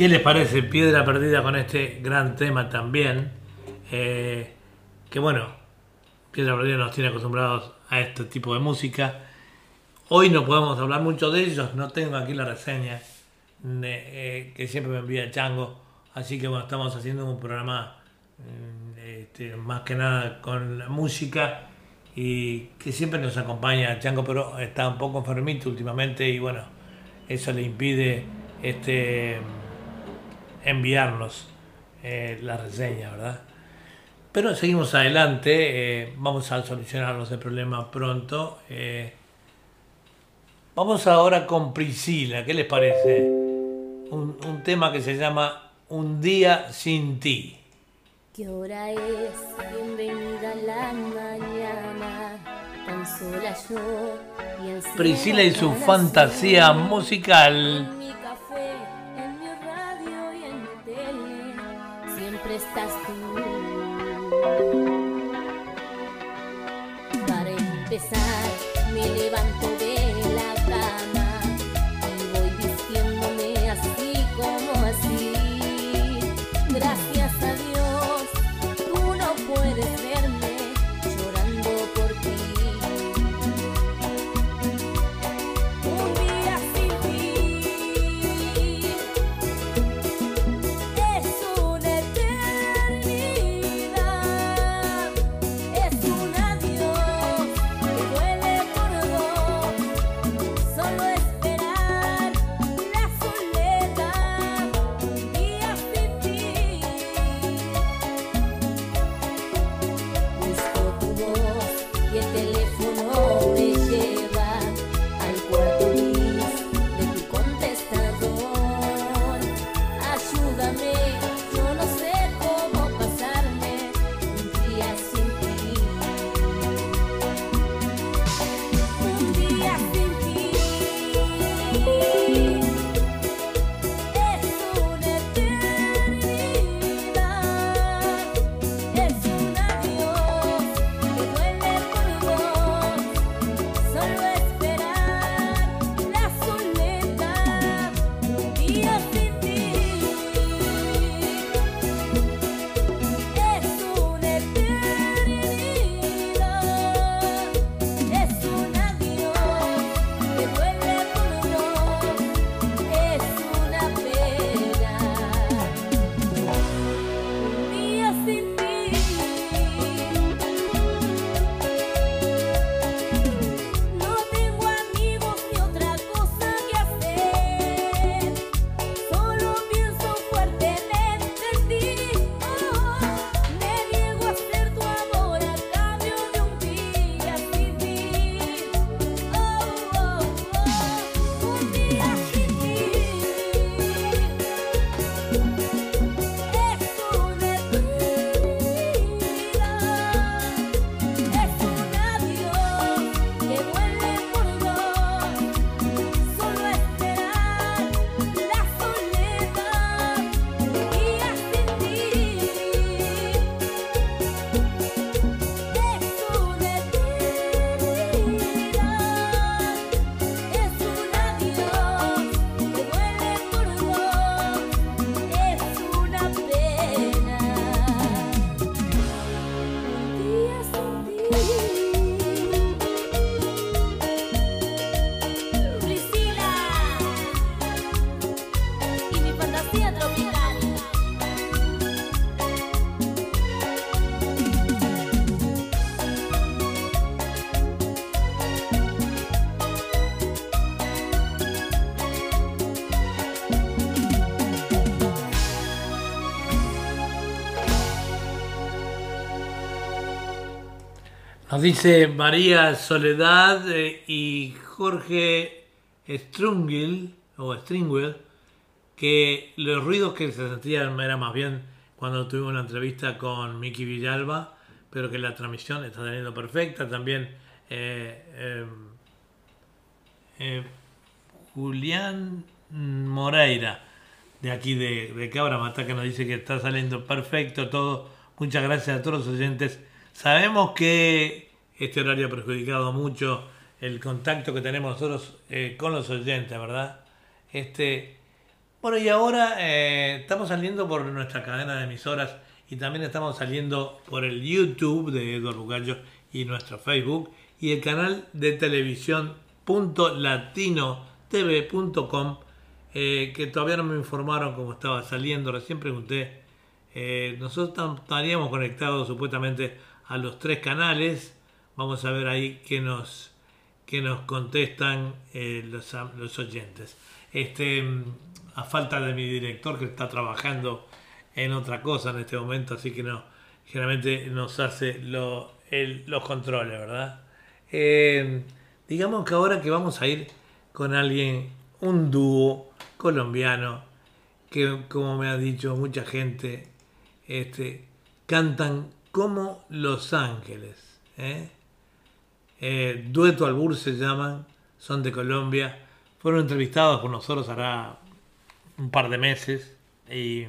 ¿Qué les parece Piedra Perdida con este gran tema también? Eh, que bueno, Piedra Perdida nos tiene acostumbrados a este tipo de música. Hoy no podemos hablar mucho de ellos, no tengo aquí la reseña eh, que siempre me envía Chango, así que bueno, estamos haciendo un programa mm, este, más que nada con la música y que siempre nos acompaña Chango, pero está un poco enfermito últimamente y bueno, eso le impide este enviarnos eh, la reseña, ¿verdad? Pero seguimos adelante, eh, vamos a solucionarnos el problema pronto. Eh, vamos ahora con Priscila, ¿qué les parece? Un, un tema que se llama Un día sin ti. ¿Qué hora es? Bienvenida a la mañana. Tan sola yo y Priscila y su fantasía musical. Estás tú. Para empezar, me levanto Nos dice María Soledad eh, y Jorge Strungel, o Stringwell, que los ruidos que se sentían era más bien cuando tuvimos una entrevista con Miki Villalba, pero que la transmisión está saliendo perfecta. También eh, eh, eh, Julián Moreira, de aquí de, de Cabra Mata, que nos dice que está saliendo perfecto todo. Muchas gracias a todos los oyentes. Sabemos que este horario ha perjudicado mucho el contacto que tenemos nosotros eh, con los oyentes, ¿verdad? Este, Bueno, y ahora eh, estamos saliendo por nuestra cadena de emisoras y también estamos saliendo por el YouTube de Eduardo Bugallo y nuestro Facebook y el canal de televisión latinotv.com eh, que todavía no me informaron cómo estaba saliendo, recién pregunté. Eh, nosotros estaríamos conectados supuestamente a los tres canales. Vamos a ver ahí qué nos, qué nos contestan eh, los, los oyentes. Este, a falta de mi director que está trabajando en otra cosa en este momento, así que no, generalmente nos hace lo, los controles, ¿verdad? Eh, digamos que ahora que vamos a ir con alguien, un dúo colombiano, que como me ha dicho mucha gente, este, cantan como Los Ángeles. ¿eh? Eh, Dueto Albur se llaman, son de Colombia, fueron entrevistados por nosotros hará un par de meses y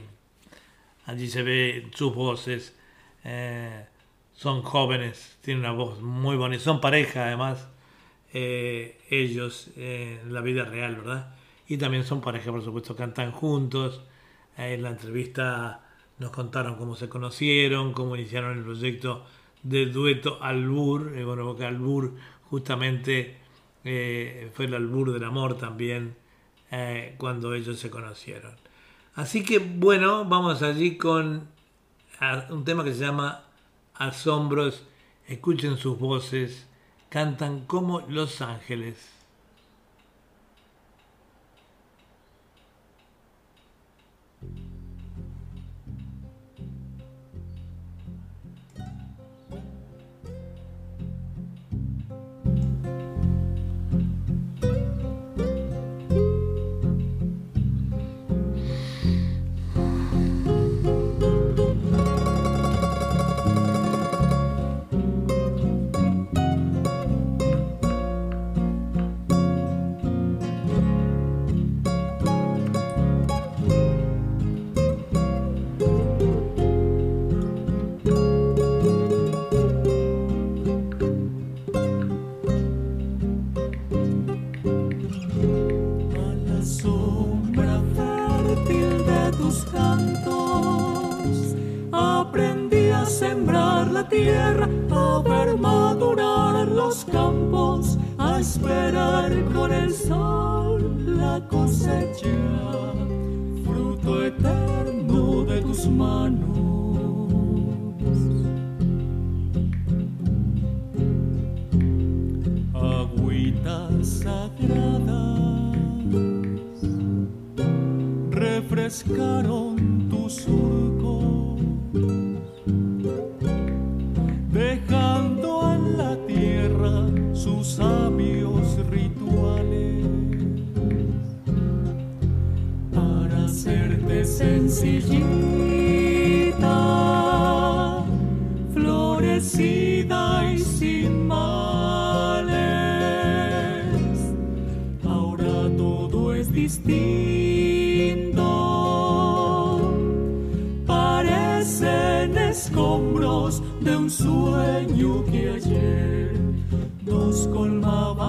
allí se ve sus voces, eh, son jóvenes, tienen una voz muy bonita, son pareja además, eh, ellos eh, en la vida real, ¿verdad? Y también son pareja, por supuesto, cantan juntos, en la entrevista nos contaron cómo se conocieron, cómo iniciaron el proyecto del dueto Albur, eh, bueno, porque Albur justamente eh, fue el albur del amor también eh, cuando ellos se conocieron. Así que bueno, vamos allí con un tema que se llama Asombros. Escuchen sus voces, cantan como Los Ángeles. Tierra, a ver madurar los campos, a esperar con el sol la cosecha, fruto eterno de tus manos. sagradas refrescaron tu surco, sencillita, florecida y sin males. Ahora todo es distinto. Parecen escombros de un sueño que ayer nos colmaba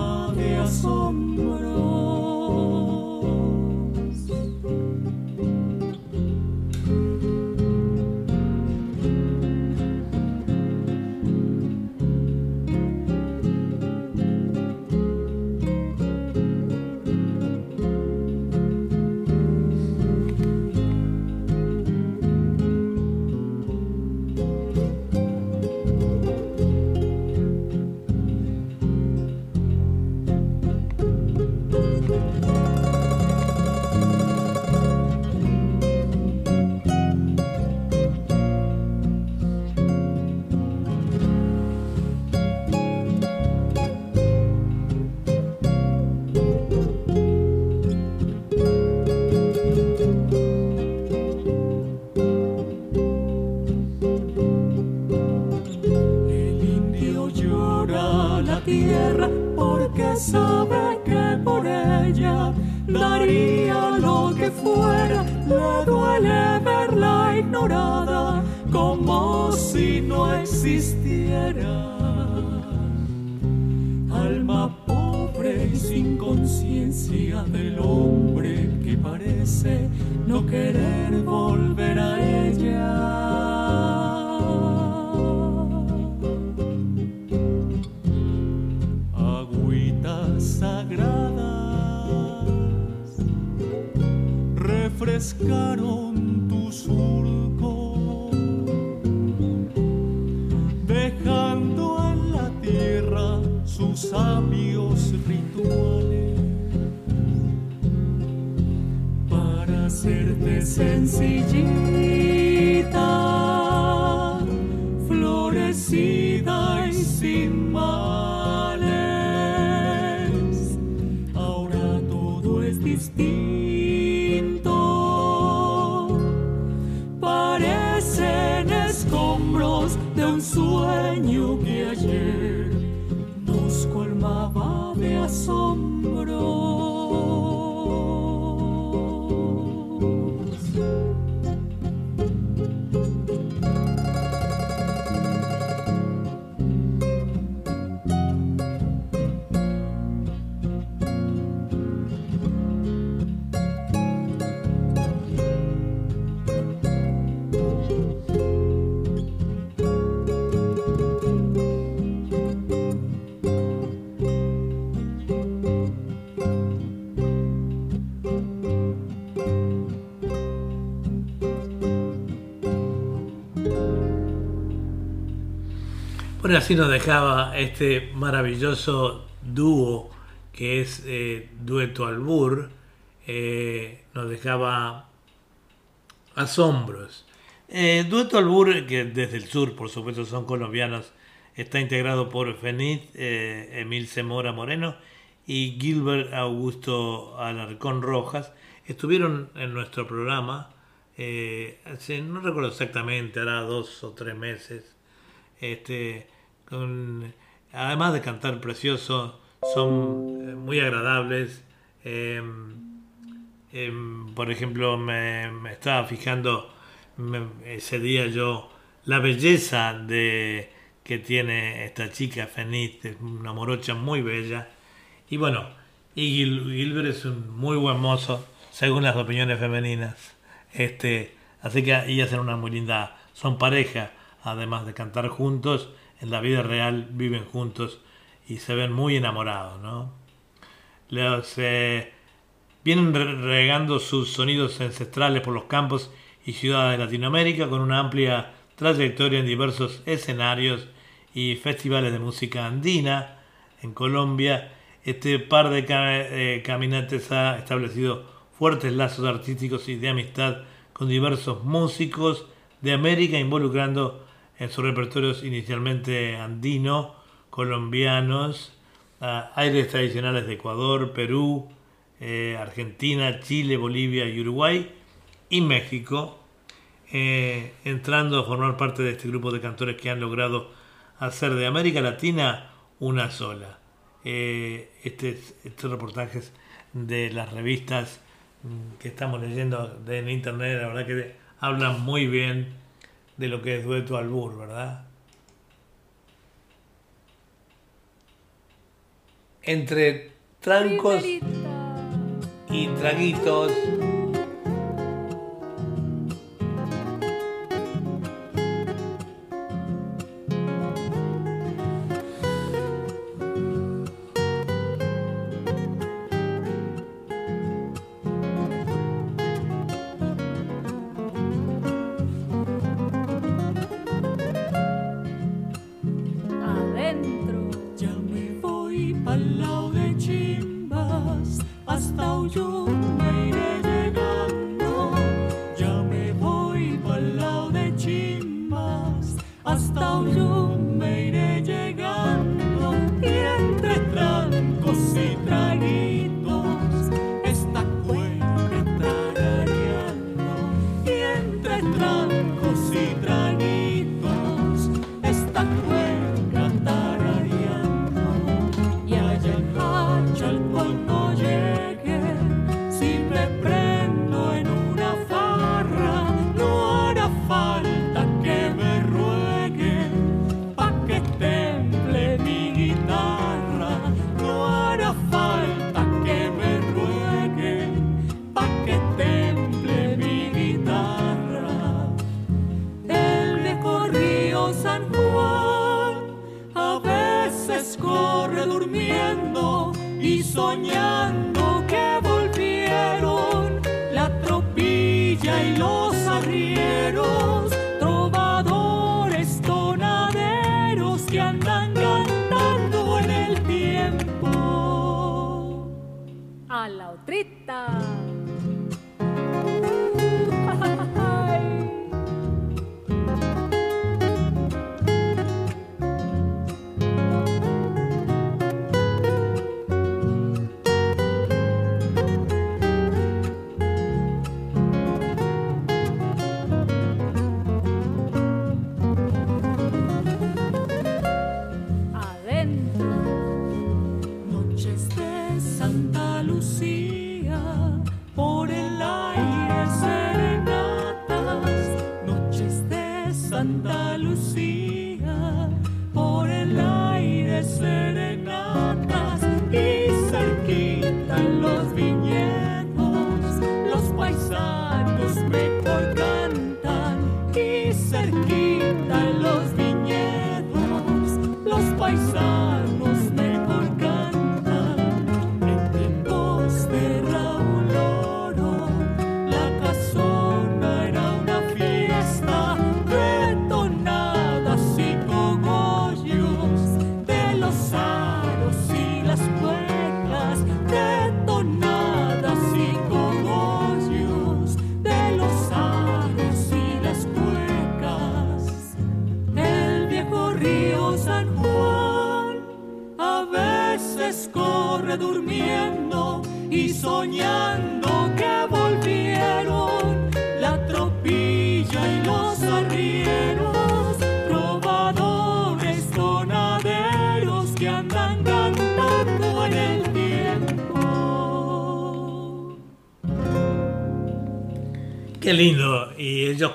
Bueno, así nos dejaba este maravilloso dúo que es eh, Dueto Albur. eh, nos dejaba asombros. Eh, Dueto Albur, que desde el sur, por supuesto, son colombianos, está integrado por Fenit, Emil Zemora Moreno y Gilbert Augusto Alarcón Rojas. Estuvieron en nuestro programa, eh, hace- no recuerdo exactamente, hará dos o tres meses. Este, además de cantar precioso, son eh, muy agradables. em, em, por ejemplo, me, estaba fijando ese día yo la belleza de que tiene esta chica Fenit, una morocha muy bella. Y bueno, y Gil- Gilbert es un muy buen mozo, según las opiniones femeninas. Este, así que ellas son una muy linda, son pareja, además de cantar juntos, en la vida real viven juntos y se ven muy enamorados, ¿no? Los, vienen re- regando sus sonidos ancestrales por los campos y ciudades de Latinoamérica con una amplia trayectoria en diversos escenarios y festivales de música andina en Colombia. Este par de eh, caminantes ha establecido fuertes lazos artísticos y de amistad con diversos músicos de América, involucrando en sus repertorios inicialmente andino, colombianos, a aires tradicionales de Ecuador, Perú, eh, Argentina, Chile, Bolivia y Uruguay y México, eh, entrando a formar parte de este grupo de cantores que han logrado hacer de América Latina una sola. Eh, este, estos reportajes de las revistas mm, que estamos leyendo en internet, la verdad que hablan muy bien de lo que es Dueto Albur, ¿verdad? Entre trancos y traguitos.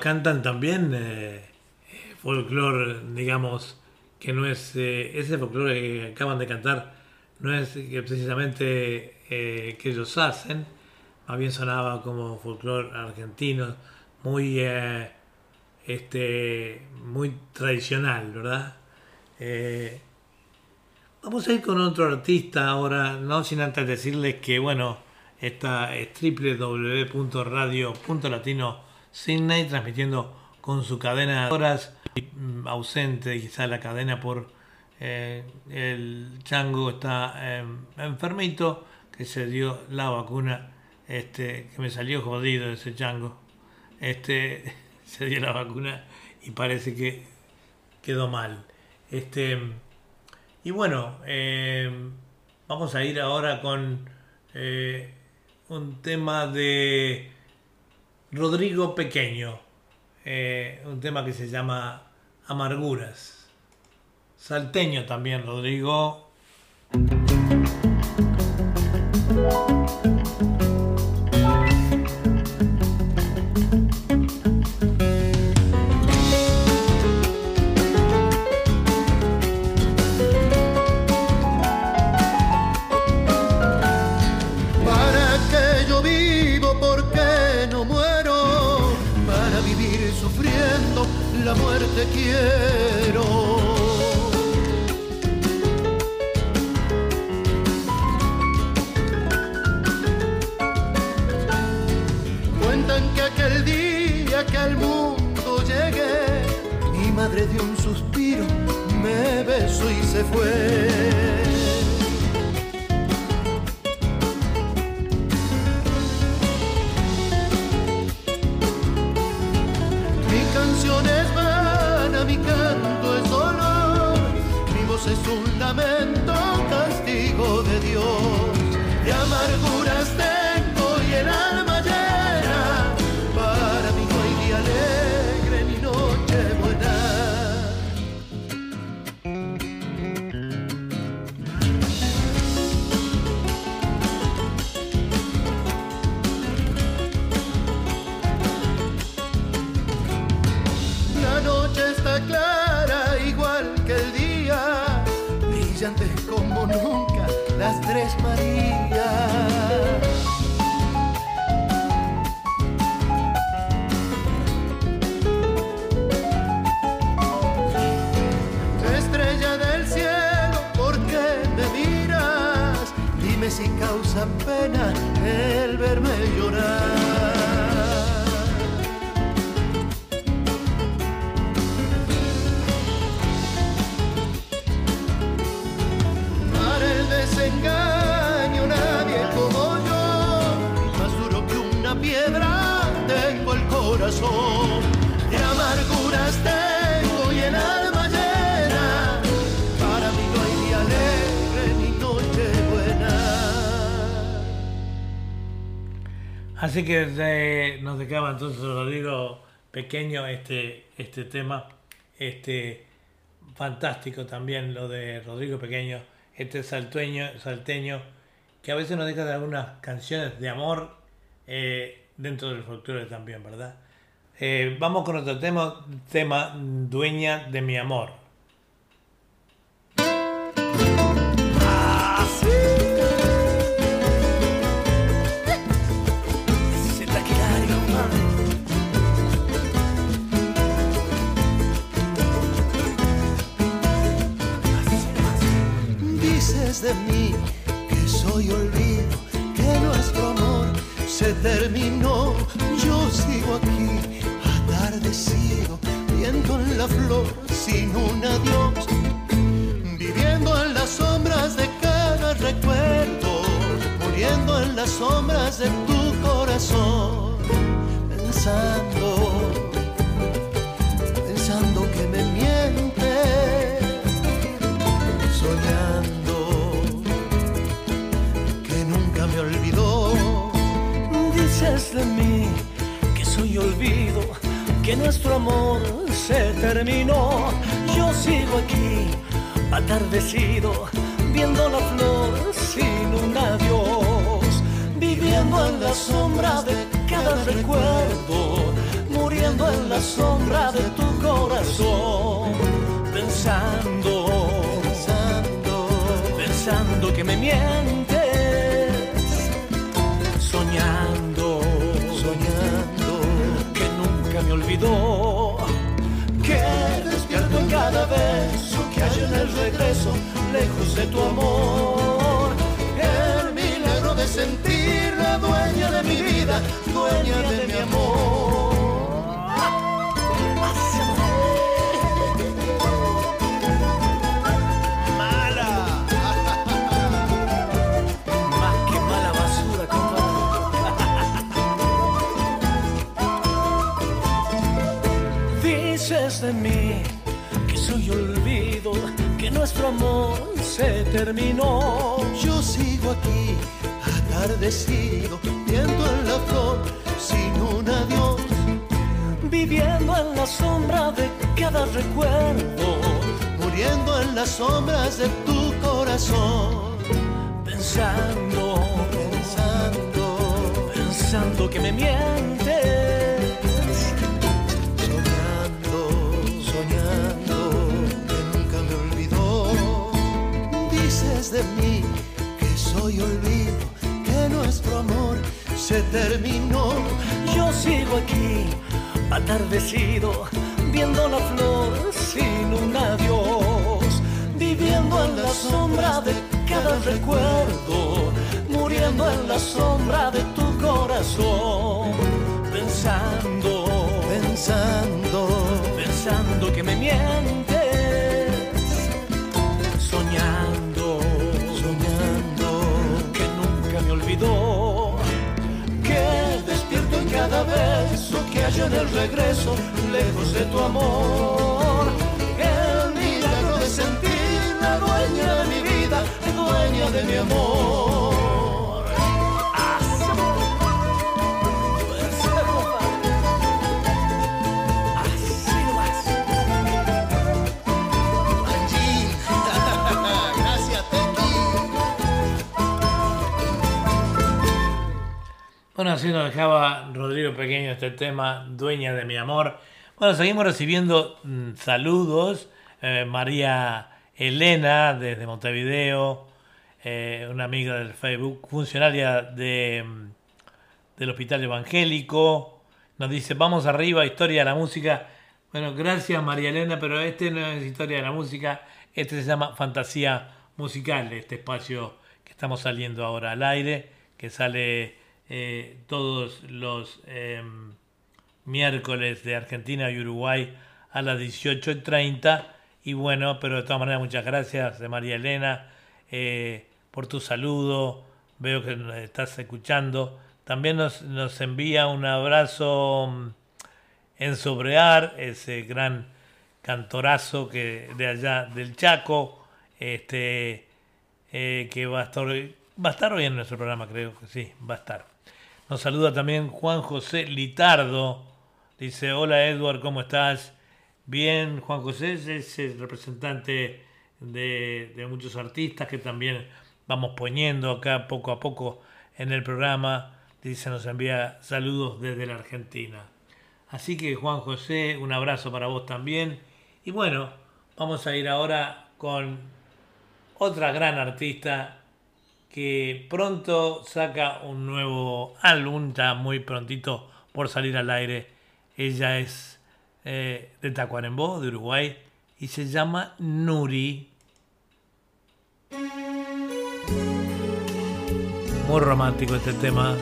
Cantan también eh, folclore, digamos, que no es eh, ese folclore que acaban de cantar, no es que precisamente eh, que ellos hacen, más bien sonaba como folclore argentino, muy, eh, este, muy tradicional, ¿verdad? Vamos a ir con otro artista ahora, no sin antes decirles que, bueno, esta es www.radio.latino Sydney, transmitiendo con su cadena de horas, mm, ausente quizá la cadena por eh, el chango está eh, enfermito, que se dio la vacuna, este, que me salió jodido ese chango, este, se dio la vacuna y parece que quedó mal. Este, y bueno, eh, vamos a ir ahora con eh, un tema de Rodrigo Pequeño, eh, un tema que se llama Amarguras. Salteño también, Rodrigo. Madre dio un suspiro, me besó y se fue. Clara igual que el día, brillantes como nunca las tres Marías. Estrella del cielo, ¿por qué me miras? Dime si causa pena Así que eh, nos dejaba entonces Rodrigo pequeño este, este tema, este fantástico también lo de Rodrigo Pequeño, este salteño, salteño que a veces nos deja de algunas canciones de amor eh, dentro del folclore también, ¿verdad? Eh, vamos con otro tema, tema Dueña de mi amor. De mí que soy olvido, que nuestro amor se terminó. Yo sigo aquí, atardecido, viendo en la flor sin un adiós, viviendo en las sombras de cada recuerdo, muriendo en las sombras de tu corazón, pensando De mí que soy olvido, que nuestro amor se terminó. Yo sigo aquí, atardecido, viendo la flor sin un adiós, viviendo en la sombra de cada recuerdo, muriendo en la sombra de tu corazón, pensando, pensando, pensando que me mientes, soñando olvidó, que despierto en cada beso que hay en el regreso, lejos de tu amor, el milagro de sentir la dueña de mi vida, dueña de mi amor. Que soy olvido, que nuestro amor se terminó. Yo sigo aquí, atardecido, viendo en la flor sin un adiós. Viviendo en la sombra de cada recuerdo, muriendo en las sombras de tu corazón, pensando, pensando, pensando que me mientes, Dices de mí que soy olvido, que nuestro amor se terminó. Yo sigo aquí atardecido, viendo la flor sin un adiós, viviendo en la sombra de cada recuerdo, muriendo en la sombra de tu corazón, pensando, pensando, pensando que me mientes, que despierto en cada beso que hay en el regreso, lejos de tu amor. El milagro de sentir la dueña de mi vida, dueña de mi amor. Bueno, así nos dejaba Rodrigo Pequeño este tema, Dueña de mi amor. Bueno, seguimos recibiendo mm, saludos. Eh, María Elena desde Montevideo, eh, una amiga del Facebook, funcionaria mm, del Hospital Evangélico. Nos dice, vamos arriba, historia de la música. Bueno, gracias María Elena, pero este no es historia de la música, este se llama Fantasía Musical, este espacio que estamos saliendo ahora al aire, que sale eh, todos los eh, miércoles de Argentina y Uruguay a las 18.30. Y bueno, pero de todas maneras muchas gracias de María Elena eh, por tu saludo. Veo que nos estás escuchando. También nos, nos envía un abrazo mm, en Sobrear, ese gran cantorazo que de allá del Chaco, este eh, que va a estar va a estar hoy en nuestro programa, creo que sí, va a estar. Nos saluda también Juan José Litardo. Dice, hola Edward, ¿cómo estás? Bien, Juan José es el representante de, de muchos artistas que también vamos poniendo acá poco a poco en el programa. Dice, nos envía saludos desde la Argentina. Así que Juan José, un abrazo para vos también. Y bueno, vamos a ir ahora con otra gran artista que pronto saca un nuevo álbum, muy prontito por salir al aire. Ella es eh, de Tacuarembó, de Uruguay, y se llama Nuri. Muy romántico este tema.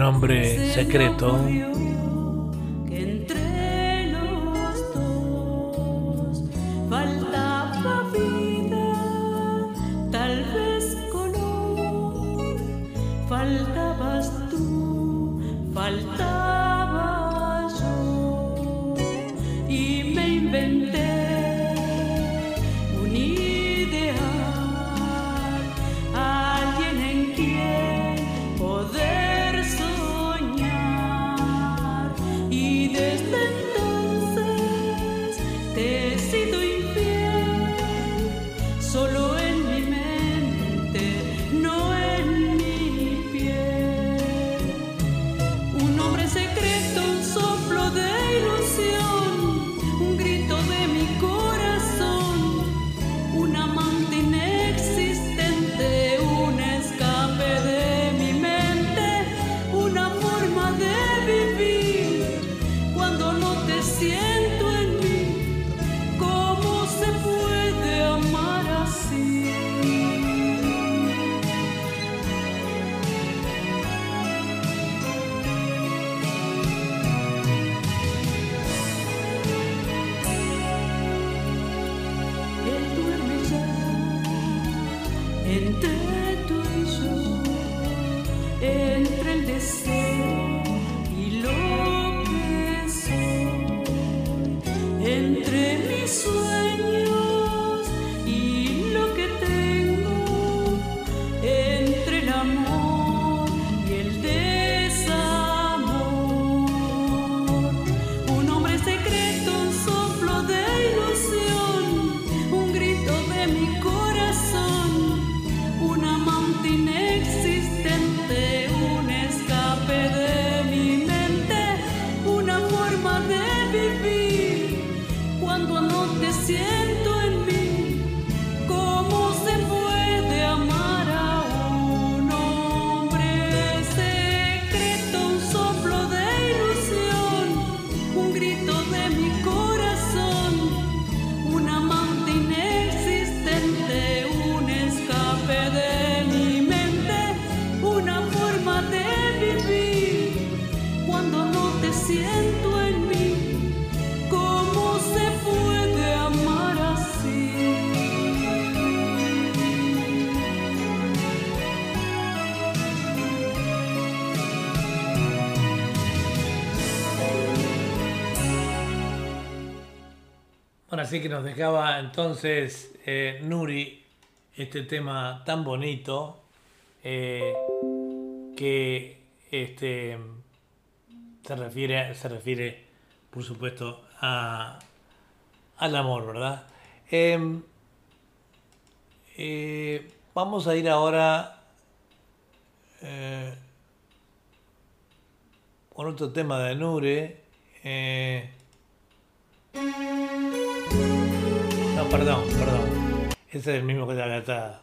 Un hombre se secreto. Así que nos dejaba entonces eh, Nuri este tema tan bonito eh, que este, se, refiere, se refiere, por supuesto, a, al amor, ¿verdad? Em, eh, vamos a ir ahora con otro tema de Nure. eh, perdón, perdón. Ese es el mismo que está acá.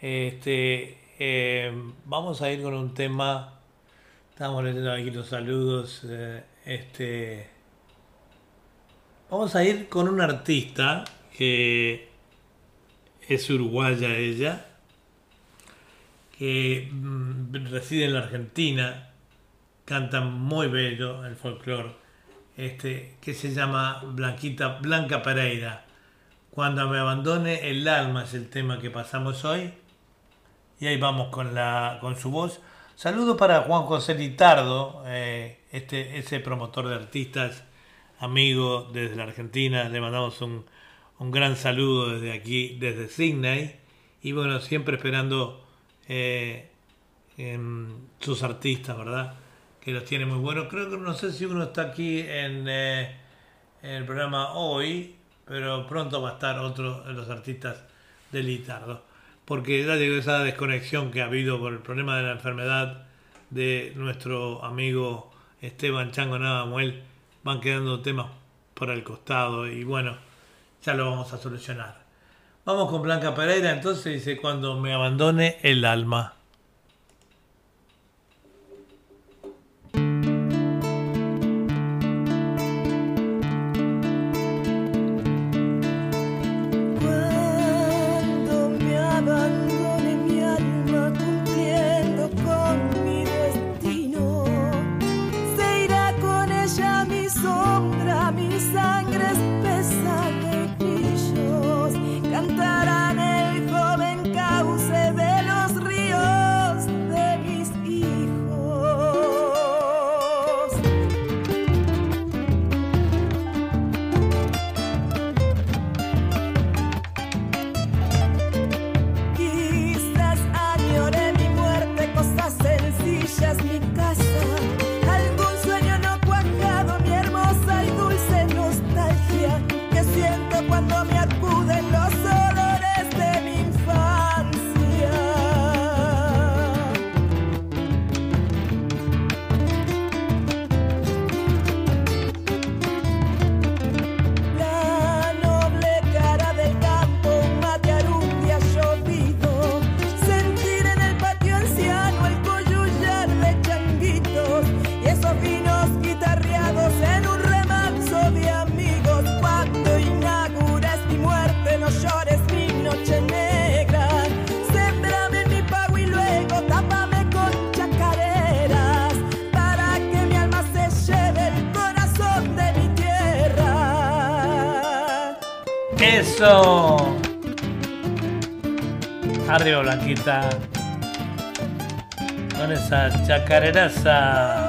Este, eh, vamos a ir con un tema. Estamos leyendo aquí los saludos. eh, este, vamos a ir con una artista que es uruguaya ella, que mm, reside en la Argentina, canta muy bello el folclore, este, que se llama Blanquita, Blanca Pereira. Cuando me abandone el alma es el tema que pasamos hoy. Y ahí vamos con, la, con su voz. Saludo para Juan José Litardo, eh, este, ese promotor de artistas, amigo desde la Argentina. Le mandamos un, un gran saludo desde aquí, desde Sydney. Y bueno, siempre esperando eh, sus artistas, ¿verdad? Que los tiene muy buenos. Creo que no sé si uno está aquí en, eh, en el programa hoy, pero pronto va a estar otro de los artistas de Litardo. Porque ya digo, esa desconexión que ha habido por el problema de la enfermedad de nuestro amigo Esteban Chango Navamuel, van quedando temas por el costado y bueno, ya lo vamos a solucionar. Vamos con Blanca Pereira, entonces dice, cuando me abandone el alma. ¡Eso! Arriba, Blanquita. Con esa chacareraza.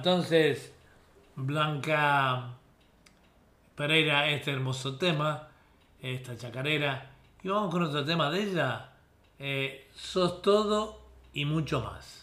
Entonces Blanca Pereira este hermoso tema, esta chacarera. Y vamos con otro tema de ella. eh, sos todo y mucho más.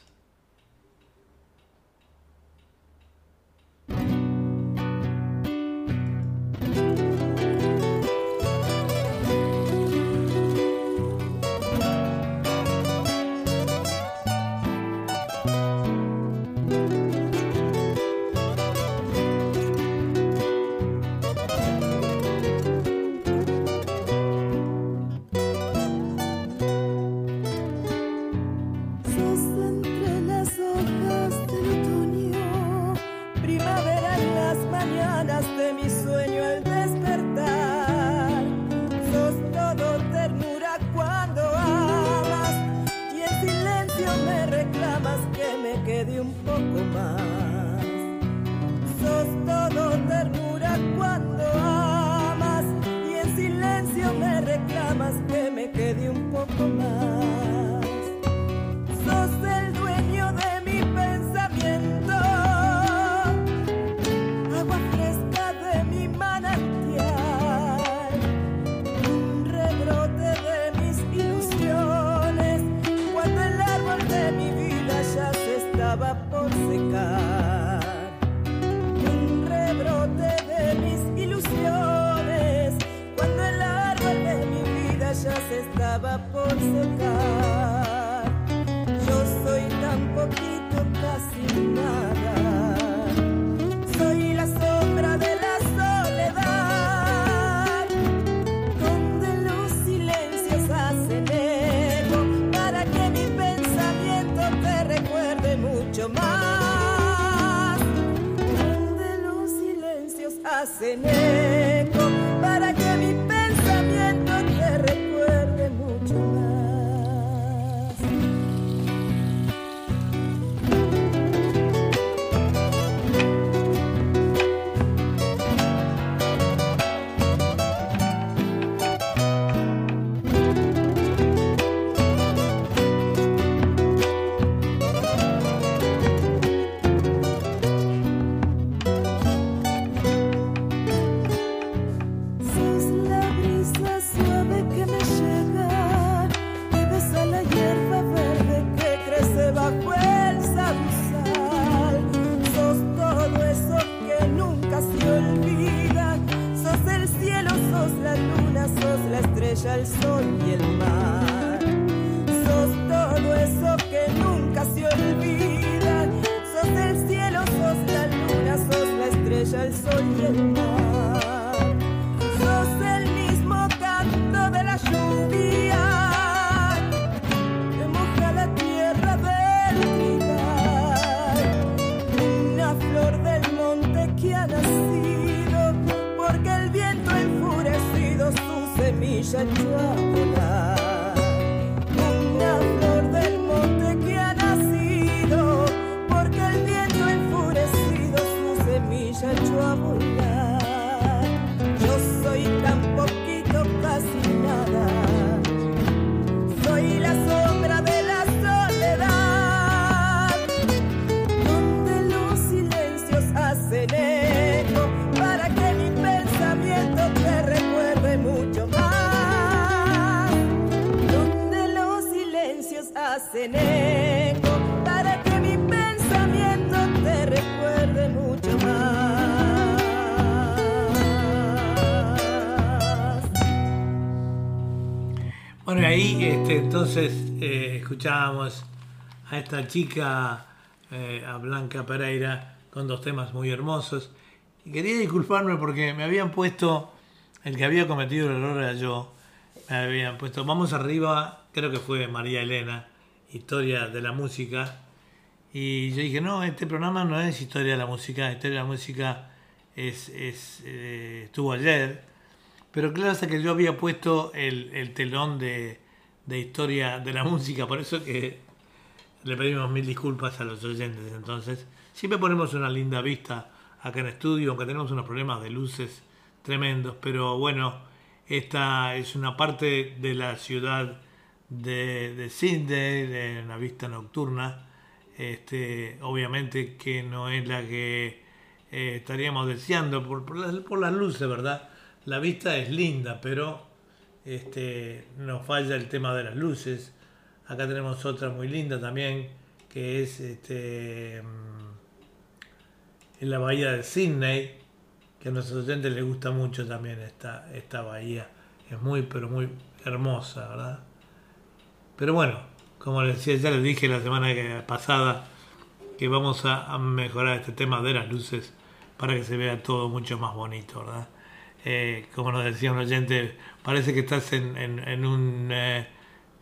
Este, entonces eh, escuchábamos a esta chica, eh, a Blanca Pereira, con dos temas muy hermosos. Y quería disculparme porque me habían puesto, el que había cometido el error era yo, me habían puesto, vamos arriba, creo que fue María Elena, Historia de la Música. Y yo dije, no, este programa no es Historia de la Música, Historia de la Música es, eh, estuvo ayer. Pero claro, hasta que yo había puesto el telón de, de historia de la música, por eso que le pedimos mil disculpas a los oyentes. Entonces, siempre ponemos una linda vista acá en estudio, aunque tenemos unos problemas de luces tremendos, pero bueno, esta es una parte de la ciudad de, de Sydney, una vista nocturna, este, obviamente que no es la que eh, estaríamos deseando por, por, las, por las luces, ¿verdad? La vista es linda, pero este, nos falla el tema de las luces. Acá tenemos otra muy linda también, que es este, mm, en la bahía de Sydney, que a nuestros oyentes les gusta mucho también esta, esta bahía. Es muy, pero muy hermosa, ¿verdad? Pero bueno, como les decía, ya les dije la semana pasada que vamos a mejorar este tema de las luces para que se vea todo mucho más bonito, ¿verdad? Eh, como nos decía un oyente, parece que estás en, en- un eh,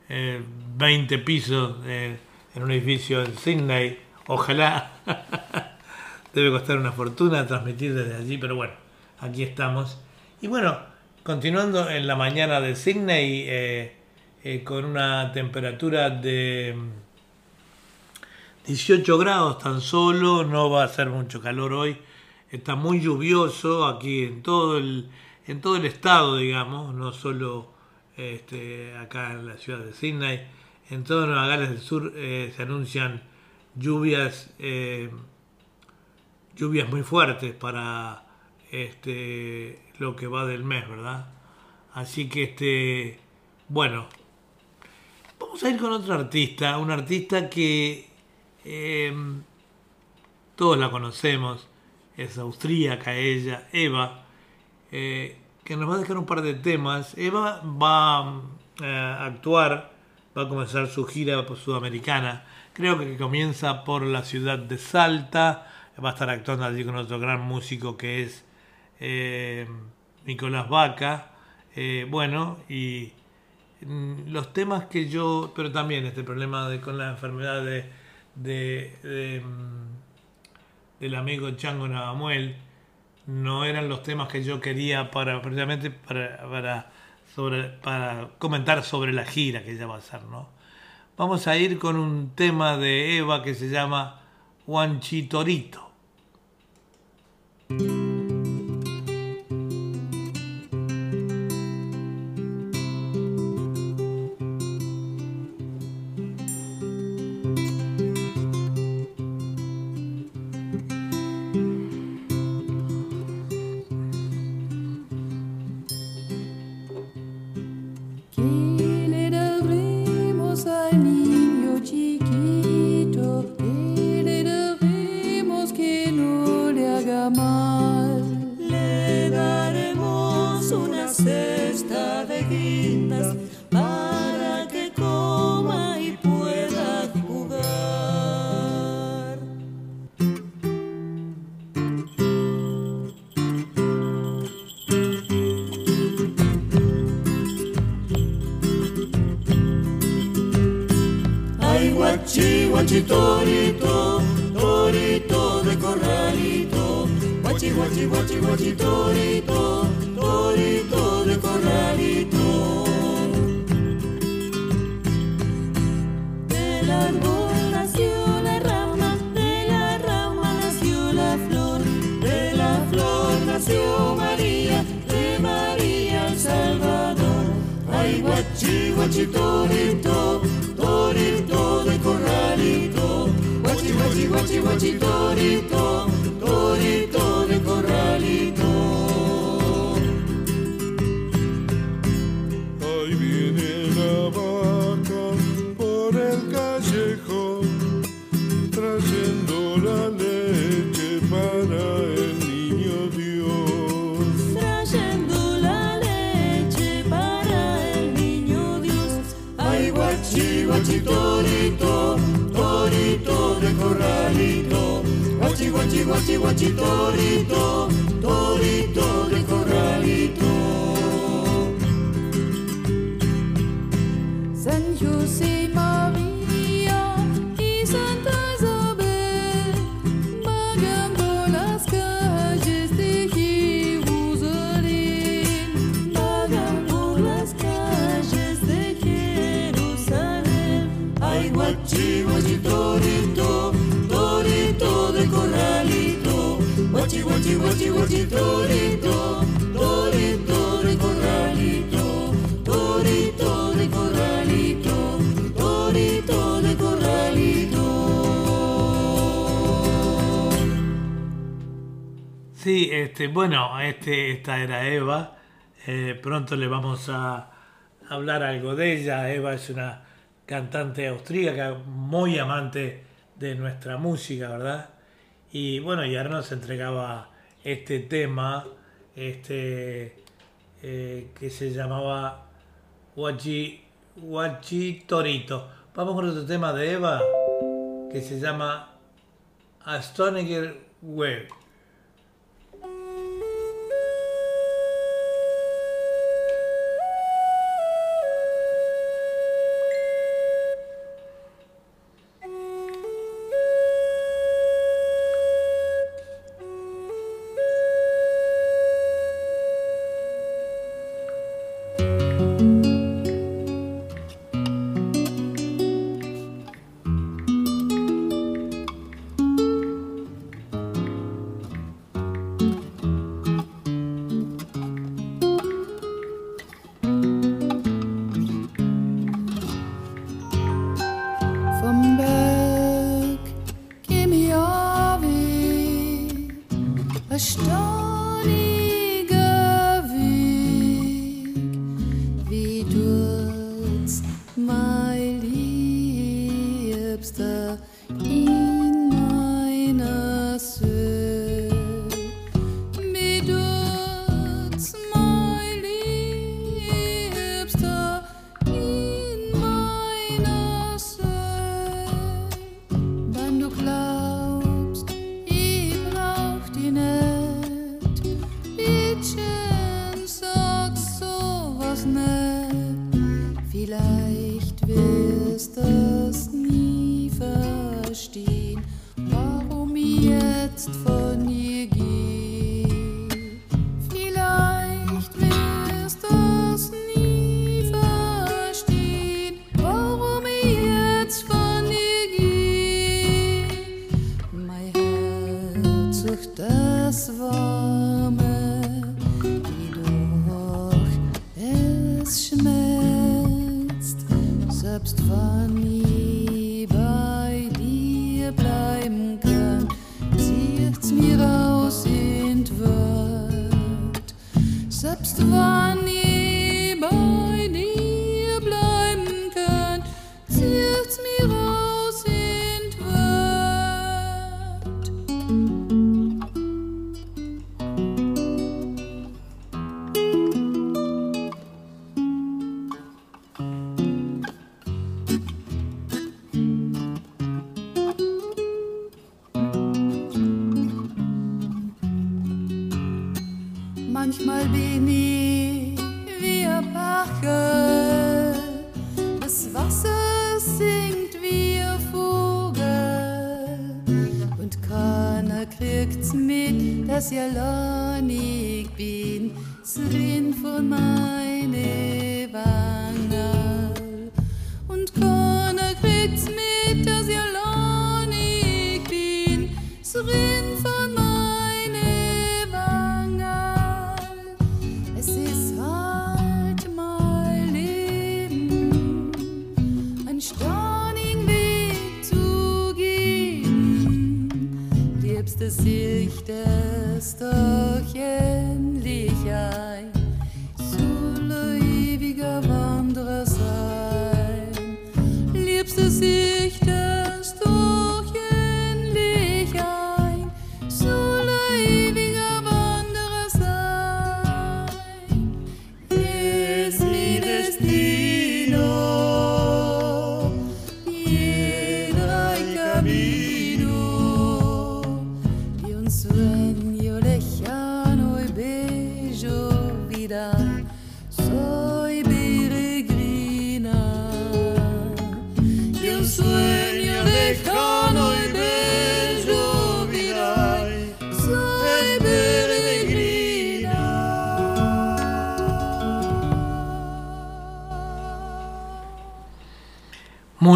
eh, 20 pisos eh, en un edificio en Sydney. Ojalá. Debe costar una fortuna transmitir desde allí, pero bueno, aquí estamos. Y bueno, continuando en la mañana de Sydney, eh, eh, con una temperatura de 18 grados tan solo, no va a hacer mucho calor hoy, está muy lluvioso aquí en todo el, en todo el estado, digamos, no solo este, acá en la ciudad de Sydney. En toda Nueva Gales del Sur eh, se anuncian lluvias, eh, lluvias muy fuertes para este, lo que va del mes, ¿verdad? Así que, este, bueno, vamos a ir con otro artista, un artista que eh, todos la conocemos, es austríaca ella, Eva, eh, que nos va a dejar un par de temas. Eva va eh, a actuar, va a comenzar su gira sudamericana. Creo que comienza por la ciudad de Salta. Va a estar actuando allí con otro gran músico que es eh, Nicolás Vaca. Bueno, y mm, los temas que yo, pero también este problema de, con la enfermedad de, de- de, mm, del amigo Chango Navamuel, no eran los temas que yo quería para precisamente para, para, sobre, para comentar sobre la gira que ella va a hacer, ¿no? Vamos a ir con un tema de Eva que se llama Juanchitorito. Sí, este, bueno, este, esta era Eva. Eh, pronto le vamos a hablar algo de ella. Eva es una cantante austríaca muy amante de nuestra música, ¿verdad? Y bueno, y ahora nos entregaba este tema, este eh, que se llamaba Guachi, Torito. Vamos con otro tema de Eva que se llama Astoniger Web.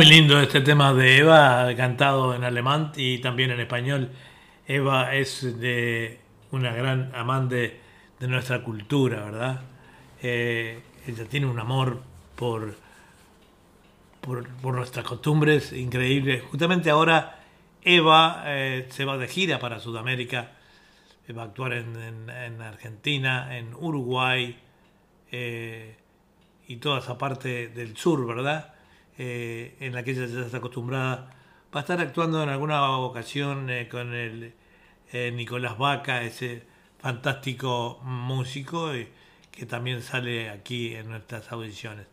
Lindo este tema de Eva, cantado en alemán y también en español. Eva es de una gran amante de nuestra cultura, ¿verdad? Eh, ella tiene un amor por, por, nuestras costumbres increíble. Justamente ahora Eva eh, se va de gira para Sudamérica, Eh, va a actuar en, en- en Argentina, en Uruguay y toda esa parte del sur, ¿verdad? Eh, en la que ella ya está acostumbrada. Va a estar actuando en alguna ocasión eh, con el eh, Nicolás Vaca, ese fantástico músico que también sale aquí en nuestras audiciones.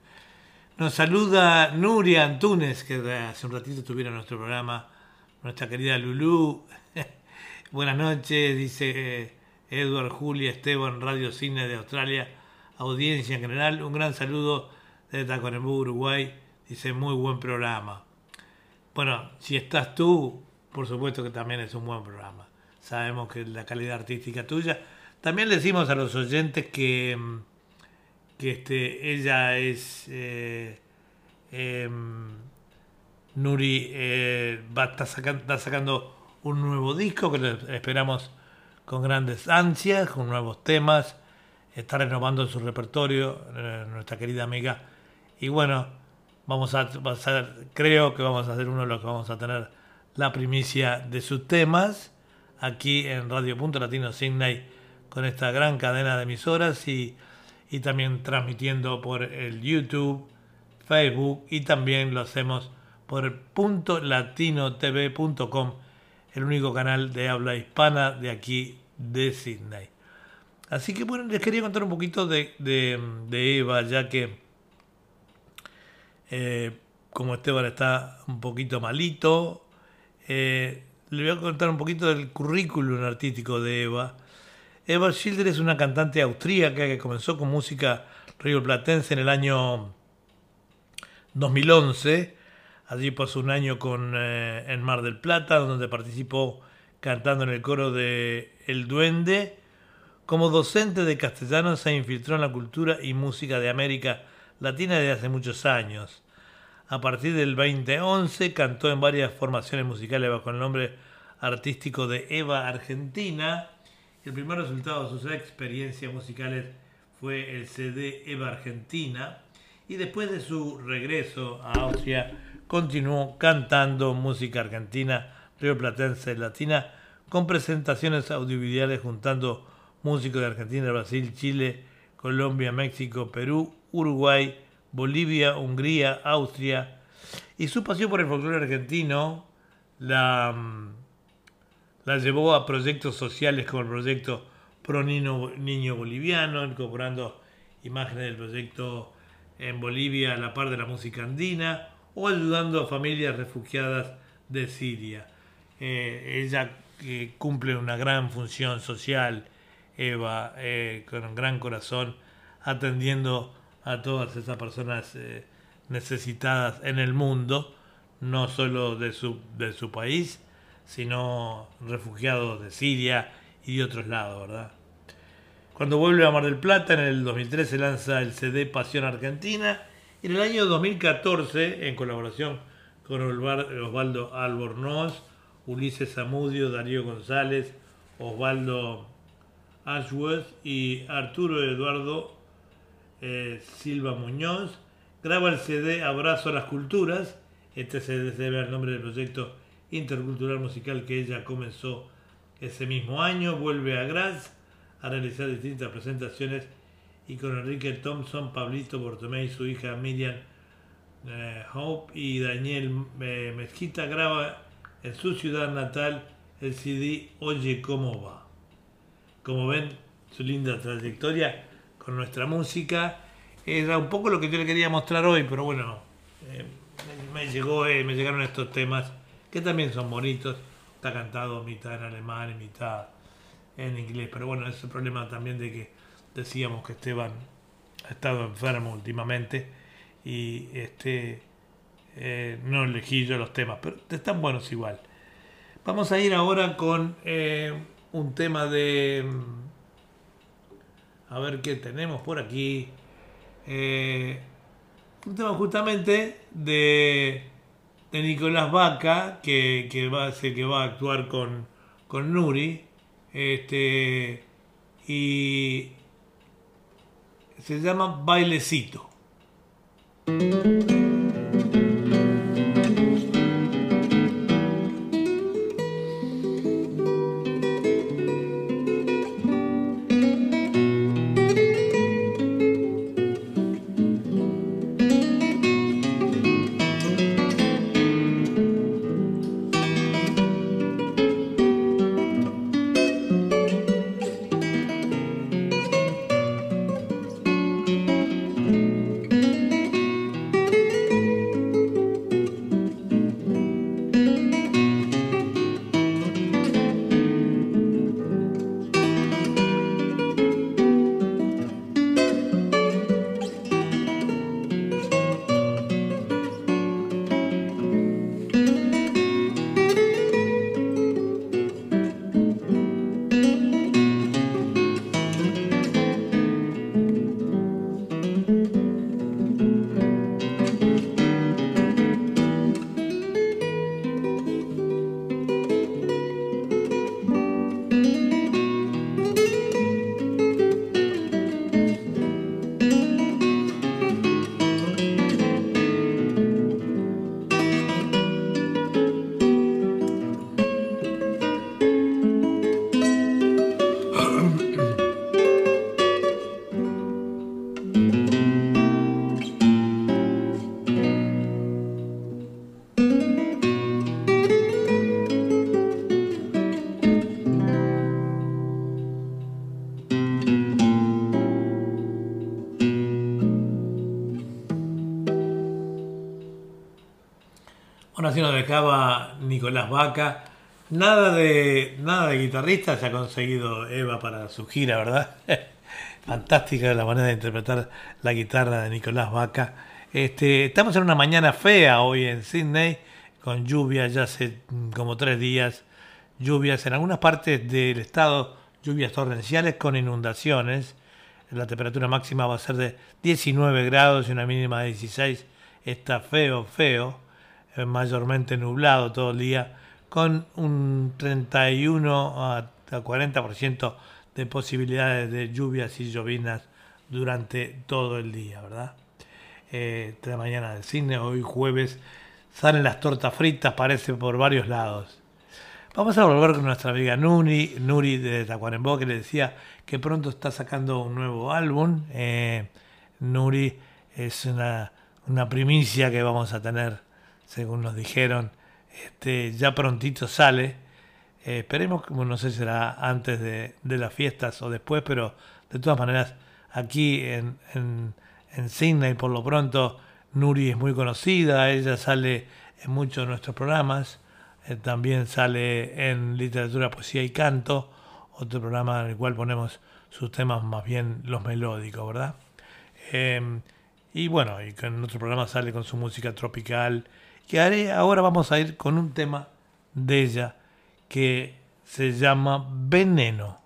Nos saluda Nuria Antunes, que hace un ratito estuviera en nuestro programa, nuestra querida Lulú. Buenas noches, dice Edward, Julia, Esteban, Radio Cine de Australia, audiencia en general. Un gran saludo desde Tacuarembú, Uruguay. Dice, muy buen programa. Bueno, si estás tú, por supuesto que también es un buen programa. Sabemos que la calidad artística tuya. También decimos a los oyentes que, mm, que este, ella es eh, em, Nuri eh, va a estar sacan- está sacando un nuevo disco que esperamos con grandes ansias, con nuevos temas. Está renovando su repertorio, eh, nuestra querida amiga. Y bueno, vamos a, ser- creo que vamos a ser uno de los que vamos a tener la primicia de sus temas aquí en Radio Punto Latino Sydney con esta gran cadena de emisoras y, y también transmitiendo por el YouTube, Facebook y también lo hacemos por el el único canal de habla hispana de aquí de Sydney. Así que bueno, les quería contar un poquito de- de Eva, ya que eh, como Esteban está un poquito malito, eh, le voy a contar un poquito del currículum artístico de Eva. Eva Schilder es una cantante austríaca que comenzó con música Río Platense en el año 2011. Allí pasó un año con, eh, en Mar del Plata, donde participó cantando en el coro de El Duende. Como docente de castellano se infiltró en la cultura y música de América Latina desde hace muchos años. A partir del 2011 cantó en varias formaciones musicales bajo el nombre artístico de Eva Argentina. El primer resultado de sus experiencias musicales fue el CD Eva Argentina y después de su regreso a Austria continuó cantando música argentina, rioplatense, latina, con presentaciones audiovisuales juntando músicos de Argentina, Brasil, Chile, Colombia, México, Perú, Uruguay, Bolivia, Hungría, Austria. Y su pasión por el folclore argentino la, mm, llevó a proyectos sociales como el proyecto Pro Niño, Niño Boliviano, incorporando imágenes del proyecto en Bolivia a la par de la música andina o ayudando a familias refugiadas de Siria. Eh, ella eh, cumple una gran función social, Eva, eh, con un gran corazón, atendiendo a todas esas personas eh, necesitadas en el mundo, no solo de su, de su país, sino refugiados de Siria y de otros lados, ¿verdad? Cuando vuelve a Mar del Plata, en el 2013 lanza el CD Pasión Argentina. Y en el año 2014, en colaboración con Osvaldo Albornoz, Ulises Zamudio, Darío González, Osvaldo Ashworth y Arturo Eduardo eh, Silva Muñoz, graba el CD Abrazo a las Culturas. Este CD se debe al nombre del proyecto intercultural musical que ella comenzó ese mismo año. Vuelve a Graz a realizar distintas presentaciones y con Enrique Thompson, Pablito Bortomé su hija Miriam eh, Hope y Daniel eh, Mezquita graba en su ciudad natal el CD Oye cómo va. Como ven, su linda trayectoria con nuestra música era un poco lo que yo le quería mostrar hoy, pero bueno, eh, me, llegó, eh, me llegaron estos temas que también son bonitos. Está cantado mitad en alemán y mitad en inglés, pero bueno, ese problema también de que decíamos que Esteban ha estado enfermo últimamente y este eh, no elegí yo los temas, pero están buenos igual. Vamos a ir ahora con un tema de mm, a ver qué tenemos por aquí. Eh, un tema justamente de, de Nicolás Vaca, que, que va a ser que va a actuar con, con Nuri. Este, y se llama Bailecito. Nos dejaba Nicolás Vaca. Nada de, nada de guitarrista se ha conseguido Eva para su gira, ¿verdad? Fantástica la manera de interpretar la guitarra de Nicolás Vaca. Este, estamos en una mañana fea hoy en Sydney, con lluvia ya hace mm, como tres días, lluvias en algunas partes del estado, lluvias torrenciales con inundaciones. La temperatura máxima va a ser de 19 grados y una mínima de 16. Está feo, feo, mayormente nublado todo el día, con un 31 a a 40% de posibilidades de lluvias y llovinas durante todo el día, ¿verdad? Eh, mañana del cine, hoy jueves, salen las tortas fritas, parece, por varios lados. Vamos a volver con nuestra amiga Nuri, Nuri de Tacuarembó, que le decía que pronto está sacando un nuevo álbum. Eh, Nuri es una, una primicia que vamos a tener, según nos dijeron. Este, ya prontito sale. Eh, esperemos, no sé si será antes de, de las fiestas o después, pero de todas maneras, aquí en, en, en Sydney, por lo pronto, Nuri es muy conocida, ella sale en muchos de nuestros programas, eh, también sale en literatura, poesía y canto, otro programa en el cual ponemos sus temas más bien los melódicos, ¿verdad? Eh, y bueno, y en otro programa sale con su música tropical. Y haré- ahora vamos a ir con un tema de ella que se llama Veneno.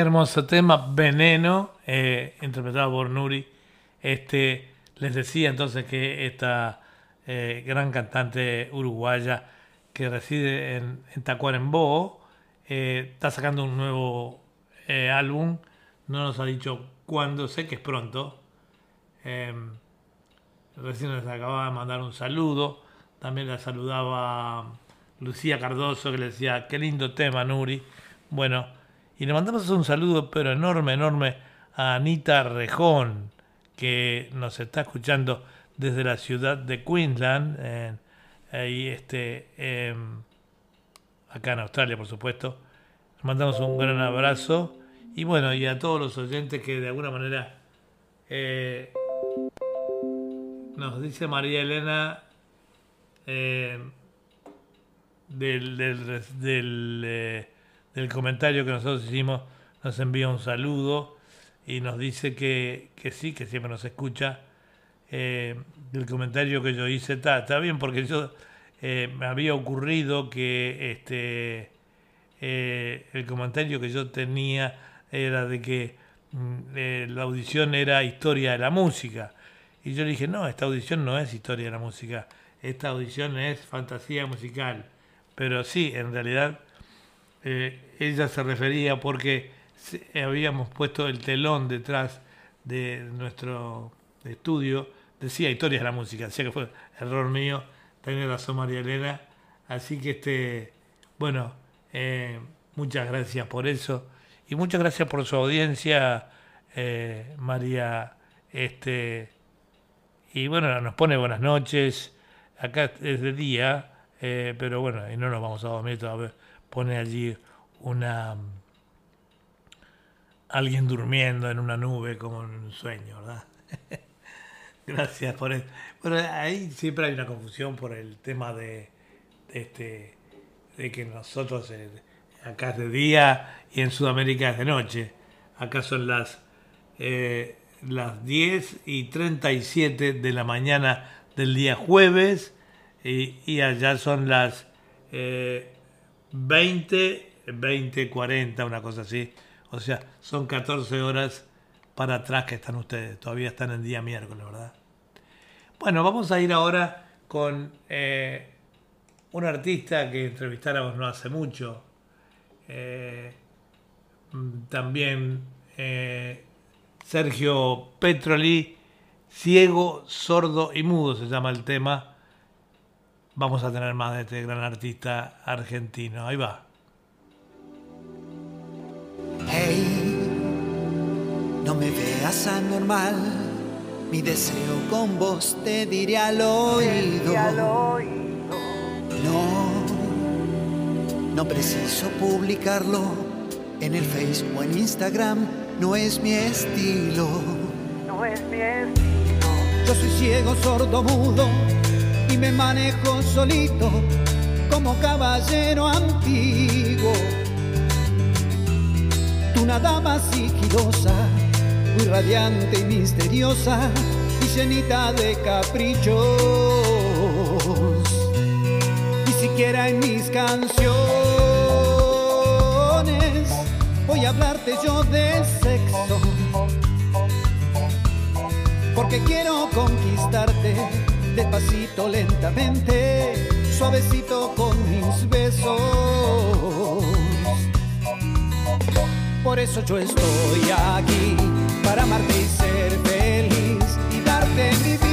Hermoso tema, Veneno, eh, interpretado por Nuri. Este, les decía entonces que esta eh, gran cantante uruguaya que reside en, en Tacuarembó. Eh, está sacando un nuevo álbum. No nos ha dicho cuándo, sé que es pronto. Eh, recién nos acababa de mandar un saludo. También la saludaba Lucía Cardoso que le decía, qué lindo tema, Nuri. Bueno, y le mandamos un saludo, pero enorme, enorme, a Anita Rejón, que nos está escuchando desde la ciudad de Queensland, en- ahí este, em, acá en Australia, por supuesto. Le mandamos un gran abrazo. Y bueno, y a todos los oyentes que de alguna manera eh, nos dice María Elena eh, del, del, del, eh, del comentario que nosotros hicimos, nos envía un saludo y nos dice que, que sí, que siempre nos escucha. Eh, del comentario que yo hice está, está bien porque yo eh, me había ocurrido que este eh, el comentario que yo tenía era de que mm, la audición era historia de la música. Y yo le dije, no, esta audición no es historia de la música, esta audición es fantasía musical. Pero sí, en realidad eh, ella se refería porque habíamos puesto el telón detrás de nuestro estudio, decía historia de la música, decía que fue error mío, tenía razón María Elena. Así que este, bueno, eh, muchas gracias por eso y muchas gracias por su audiencia, eh, María. Este, y bueno, nos pone buenas noches. Acá es de día, eh, pero bueno, y no nos vamos a dormir todavía. Pone allí una. alguien durmiendo en una nube como en un sueño, ¿verdad? Gracias por eso. Bueno, ahí siempre hay una confusión por el tema de, de este de que nosotros eh, acá es de día y en Sudamérica es de noche. Acá son las eh, las 10 y 37 de la mañana del día jueves y, y allá son las eh, 20, 20, 40, una cosa así. O sea, son 14 horas para atrás que están ustedes. Todavía están en día miércoles, ¿verdad? Bueno, vamos a ir ahora con eh, un artista que entrevistáramos no hace mucho. Eh, mm, también eh, Sergio Petroli, ciego, sordo y mudo se llama el tema. Vamos a tener más de este gran artista argentino. Ahí va. Hey, no me veas anormal. Mi deseo con vos te diré al oído. No, no preciso publicarlo en el Facebook o en Instagram. No es mi estilo. No es mi estilo. Yo soy ciego, sordo, mudo y me manejo solito como caballero antiguo. Tú una dama sigilosa, muy radiante y misteriosa y llenita de caprichos. Ni siquiera en mis canciones voy a hablarte yo de sexo. Porque quiero conquistarte despacito, lentamente, suavecito con mis besos. Por eso yo estoy aquí, para amarte y ser feliz y darte mi vida.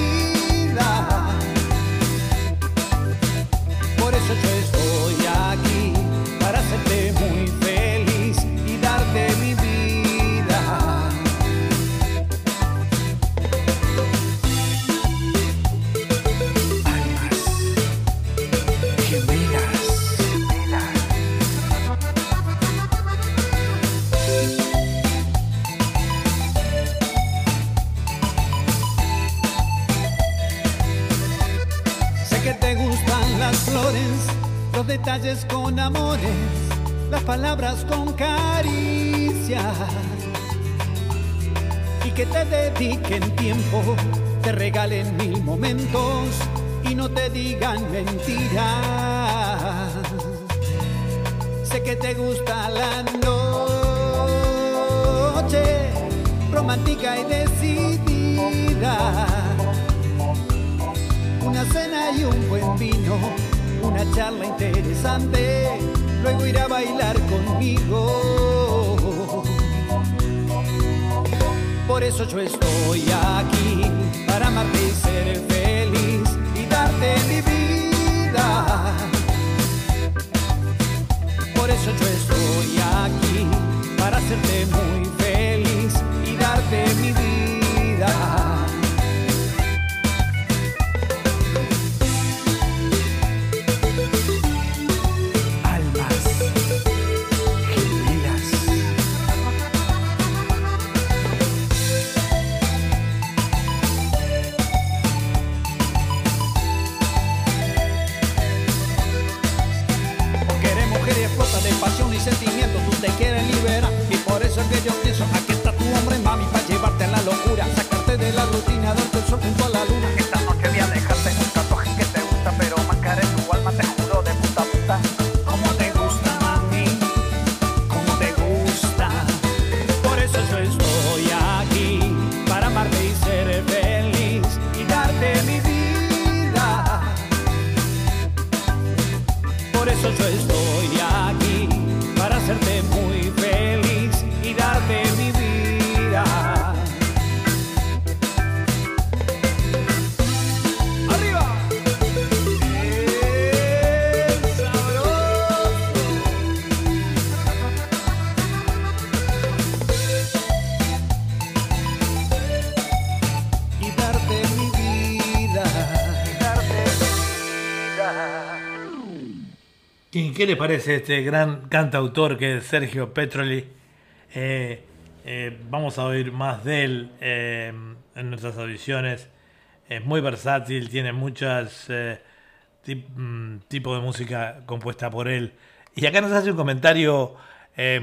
Sé que te gustan las flores, los detalles con amores, las palabras con caricias. Y que te dediquen tiempo, te regalen mil momentos y no te digan mentiras. Sé que te gusta la noche, romántica y decidida. Cena y un buen vino, una charla interesante, luego ir a bailar conmigo. Por eso yo estoy aquí, para amarte y ser feliz y darte mi vida. Por eso yo estoy aquí, para hacerte muy feliz y darte mi vida. Qué le parece este gran cantautor que es Sergio Petroli? Eh, eh, vamos a oír más de él eh, en nuestras audiciones. Es muy versátil, tiene tip- mm, tipos de música compuesta por él. Y acá nos hace un comentario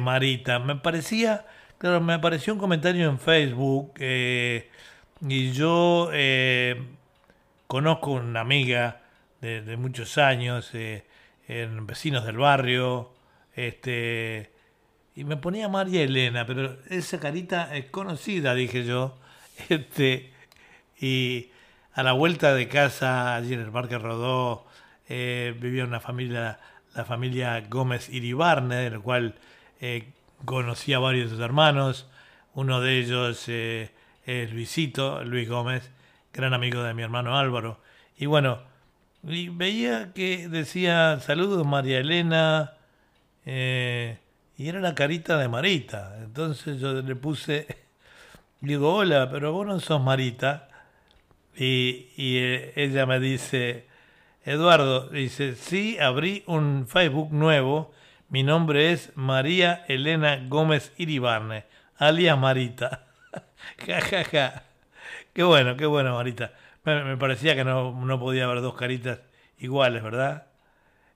Marita. Me parecía, claro, me apareció un comentario en Facebook y yo conozco una amiga de, muchos años, en vecinos del barrio, este, y me ponía María Elena, pero esa carita es conocida, dije yo, este, y a la vuelta de casa, allí en el Parque Rodó, eh, vivía una familia, la familia Gómez Iribarne, de la cual eh, conocí a varios de sus hermanos, uno de ellos eh, es Luisito, Luis Gómez, gran amigo de mi hermano Álvaro, y bueno, y veía que decía saludos María Elena eh, y era la carita de Marita. Entonces yo le puse, digo, hola, pero vos no sos Marita. Y, y, eh, ella me dice, Eduardo, dice, sí, abrí un Facebook nuevo. Mi nombre es María Elena Gómez Iribarne, alias Marita. ja, ja, ja. Qué bueno, qué bueno, Marita. Me, parecía que no, no podía haber dos caritas iguales, ¿verdad?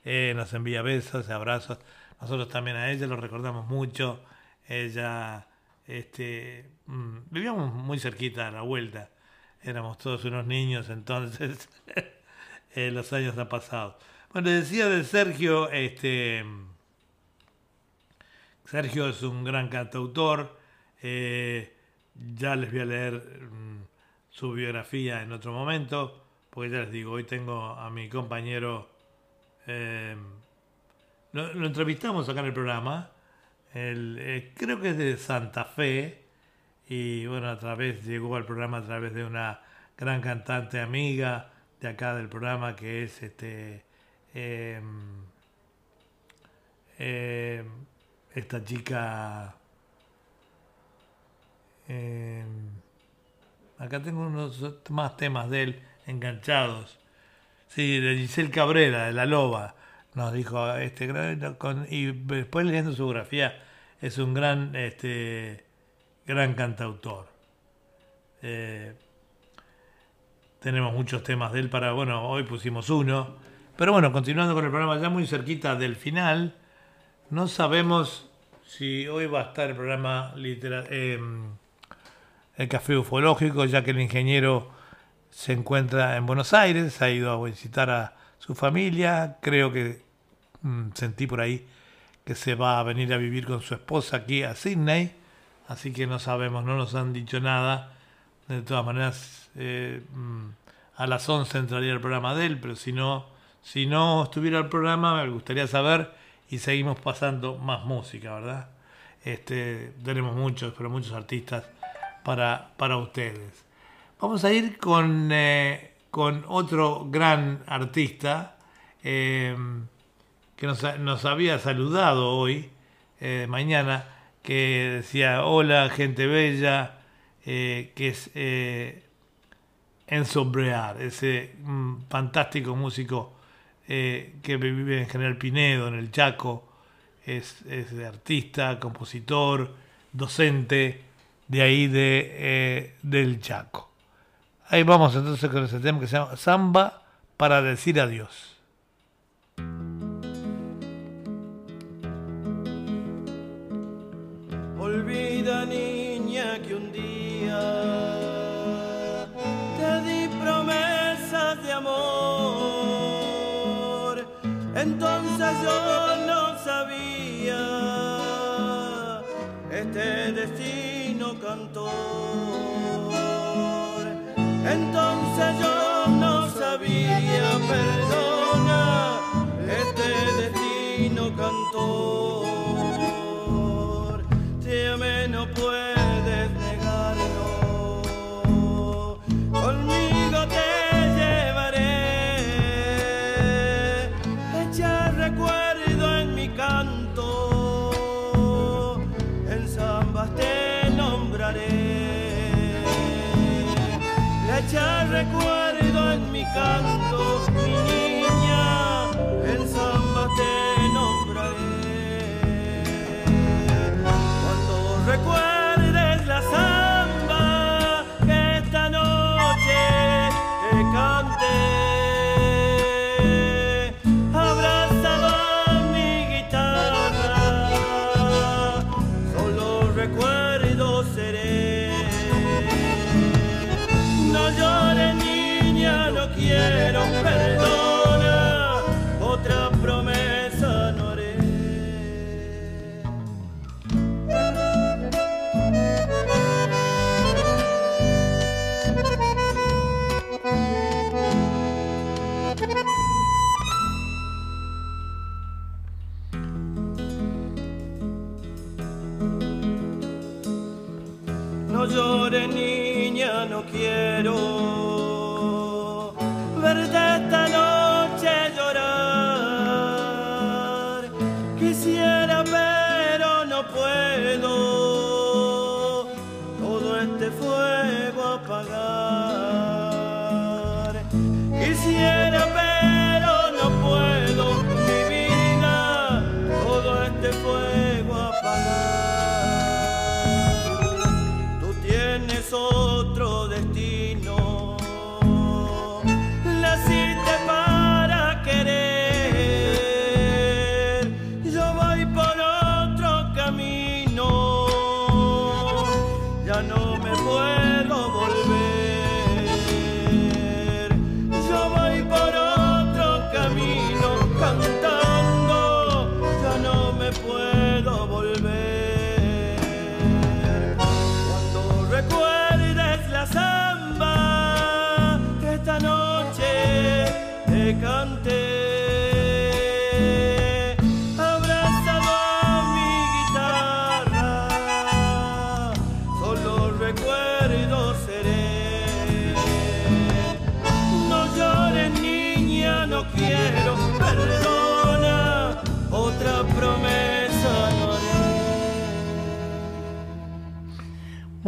Eh, nos envía besos, abrazos. Nosotros también a ella lo recordamos mucho. Ella, este, mm, vivíamos muy cerquita a la vuelta. Éramos todos unos niños, entonces eh, los años han pasado. Bueno, decía de Sergio, este, Sergio es un gran cantautor. eh, ya les voy a leer mm, su biografía en otro momento, porque ya les digo, hoy tengo a mi compañero, eh, lo, entrevistamos acá en el programa, él, eh, creo que es de Santa Fe, y bueno, a través, llegó al programa a través de una gran cantante amiga de acá del programa que es este eh, eh, esta chica acá tengo unos más temas de él enganchados. Sí de Giselle Cabrera de La Loba. Nos dijo este gran- y después leyendo su biografía es un gran este gran cantautor. Eh, tenemos muchos temas de él para, bueno, hoy pusimos uno. Pero bueno, continuando con el programa, ya muy cerquita del final, no sabemos si hoy va a estar el programa litera- eh, El Café Ufológico, ya que el ingeniero se encuentra en Buenos Aires, ha ido a visitar a su familia, creo que mm, sentí por ahí que se va a venir a vivir con su esposa aquí a Sydney, así que no sabemos, no nos han dicho nada. De todas maneras, eh, mm, a las 11 entraría el programa de él, pero si no, si no estuviera el programa me gustaría saber y seguimos pasando más música, ¿verdad? Este, tenemos muchos, pero muchos artistas para, para ustedes. Vamos a ir con, eh, con otro gran artista eh, que nos, nos había saludado hoy, eh, mañana, que decía, hola gente bella, eh, que es Enzo Brear, ese mm, fantástico músico que vive en General Pinedo, en el Chaco, es, es artista, compositor, docente de ahí de, eh, del Chaco. Ahí vamos entonces con ese tema que se llama Samba para decir adiós. Olvida niña que un día te di promesas de amor, entonces yo no sabía este destino cantor, entonces yo no sabía, perdona, recuerdo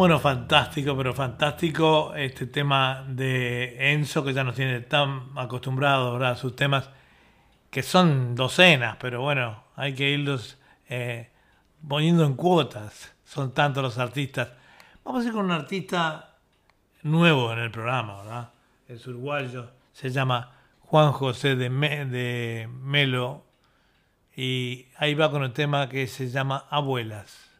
Bueno, fantástico, pero fantástico este tema de Enzo que ya nos tiene tan acostumbrados a sus temas que son docenas, pero bueno, hay que irlos eh, poniendo en cuotas. Son tantos los artistas. Vamos a ir con un artista nuevo en el programa, ¿verdad? Es uruguayo, se llama Juan José de, Me- de Melo y ahí va con el tema que se llama Abuelas.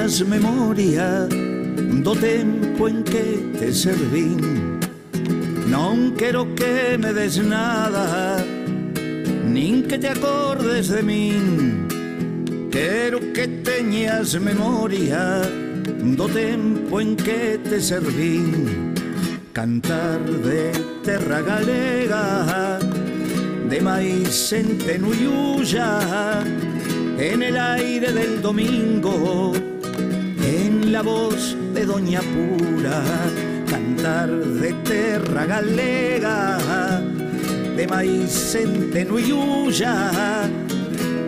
Teñas memoria do tempo en que te servín. Non quero que me des nada, nin que te acordes de min. Quero que teñas memoria do tempo en que te servín. Cantar de terra galega, de maíz centeno y ulla, en el aire del domingo, en la voz de Doña Pura, cantar de terra galega, de maíz centeno y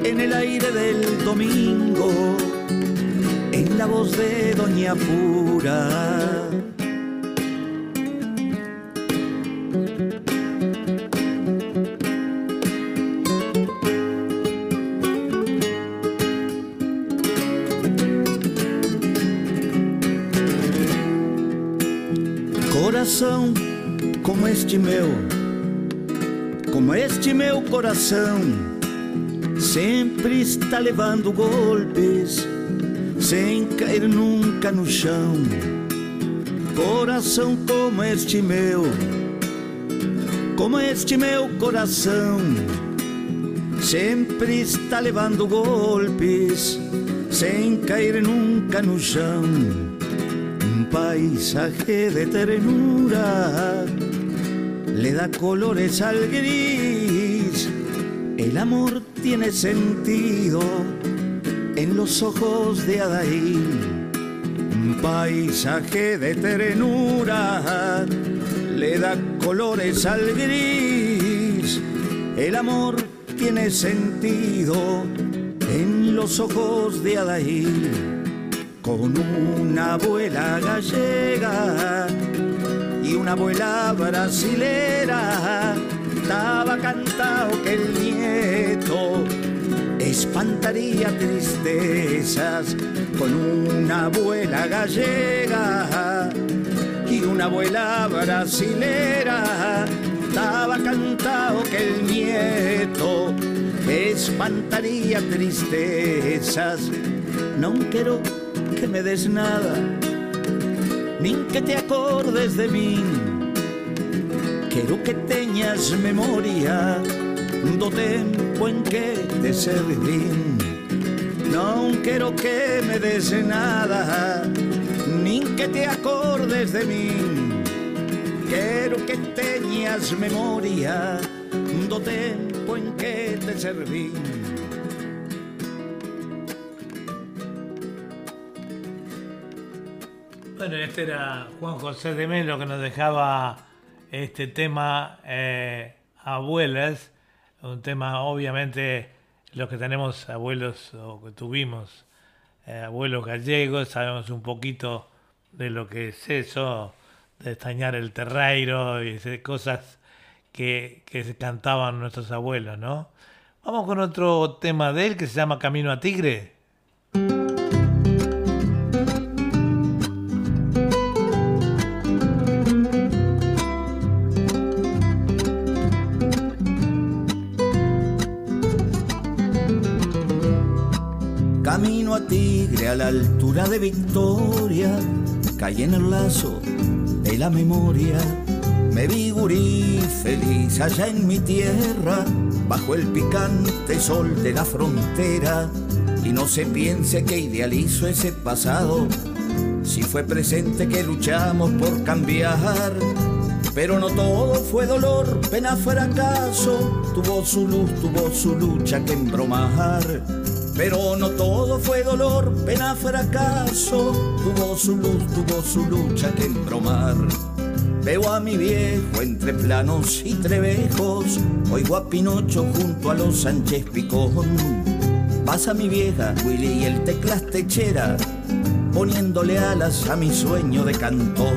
en el aire del domingo, en la voz de Doña Pura. Coração, sempre está levando golpes, sem cair nunca no chão. Coração como este meu, como este meu coração, sempre está levando golpes, sem cair nunca no chão. Un paisaje de ternura le da colores al gris. El amor tiene sentido en los ojos de Adaí. Un paisaje de ternura le da colores al gris. El amor tiene sentido en los ojos de Adaí con una abuela gallega y una abuela brasilera. Estaba cantado que el nieto espantaría tristezas con una abuela gallega y una abuela brasilera. Estaba cantado que el nieto espantaría tristezas. No quiero que me des nada, nin que te acordes de min. Quero que teñas memoria do tempo en que te servín. Non quero que me des nada, nin que te acordes de min. Quero que teñas memoria do tempo en que te servín. Bueno, este era Juan José de Melo que nos dejaba este tema eh, Abuelas, un tema obviamente los que tenemos abuelos o que tuvimos eh, abuelos gallegos, sabemos un poquito de lo que es eso, de extrañar el terreiro y cosas que, que se cantaban nuestros abuelos, ¿no? Vamos con otro tema de él que se llama Camino a Tigre. De Victoria, caí en el lazo de la memoria. Me vi gurí feliz allá en mi tierra, bajo el picante sol de la frontera. Y no se piense que idealizo ese pasado, si fue presente que luchamos por cambiar. Pero no todo fue dolor, pena, fracaso, tuvo su luz, tuvo su lucha que embromar. Pero no todo fue dolor, pena, fracaso, tuvo su luz, tuvo su lucha que embromar. Veo a mi viejo entre planos y trebejos, oigo a Pinocho junto a los Sánchez Picón. Pasa mi vieja, Willy y el teclas techera, poniéndole alas a mi sueño de cantor.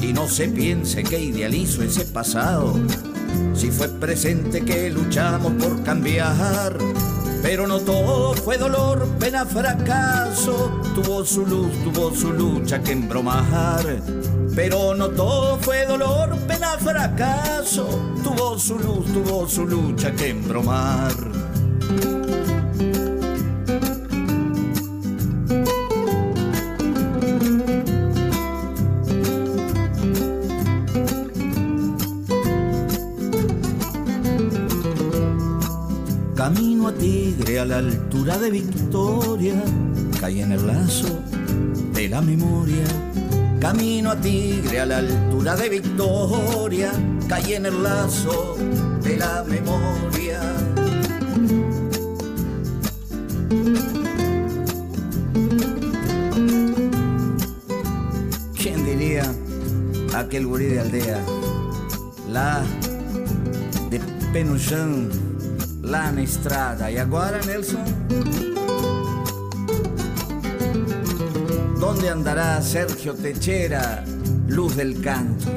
Y no se piense que idealizo ese pasado, si fue presente que luchamos por cambiar. Pero no todo fue dolor, pena, fracaso, tuvo su luz, tuvo su lucha que embromar. Pero no todo fue dolor, pena, fracaso. Tuvo su luz, tuvo su lucha que embromar. La altura de Victoria, caí en el lazo de la memoria. Camino a Tigre a la altura de Victoria, caí en el lazo de la memoria. ¿Quién diría aquel gurí de aldea? La de Penuchán, lá na estrada. Agora, Nelson? ¿Dónde andará Sergio Techera, luz del canto?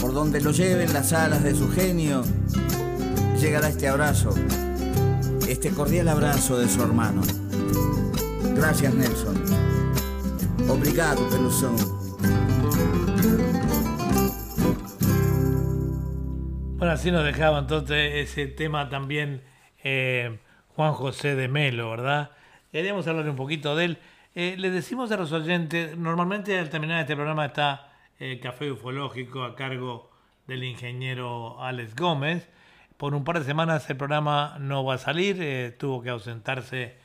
Por donde lo lleven las alas de su genio, llegará este abrazo, este cordial abrazo de su hermano. Gracias, Nelson. Obrigado, Pelusão. Así nos dejaba entonces ese tema también eh, Juan José de Melo, ¿verdad? Queríamos hablar un poquito de él. Eh, le decimos a los oyentes, normalmente al terminar este programa está el Café Ufológico a cargo del ingeniero Alex Gómez. Por un par de semanas el programa no va a salir, eh, tuvo que ausentarse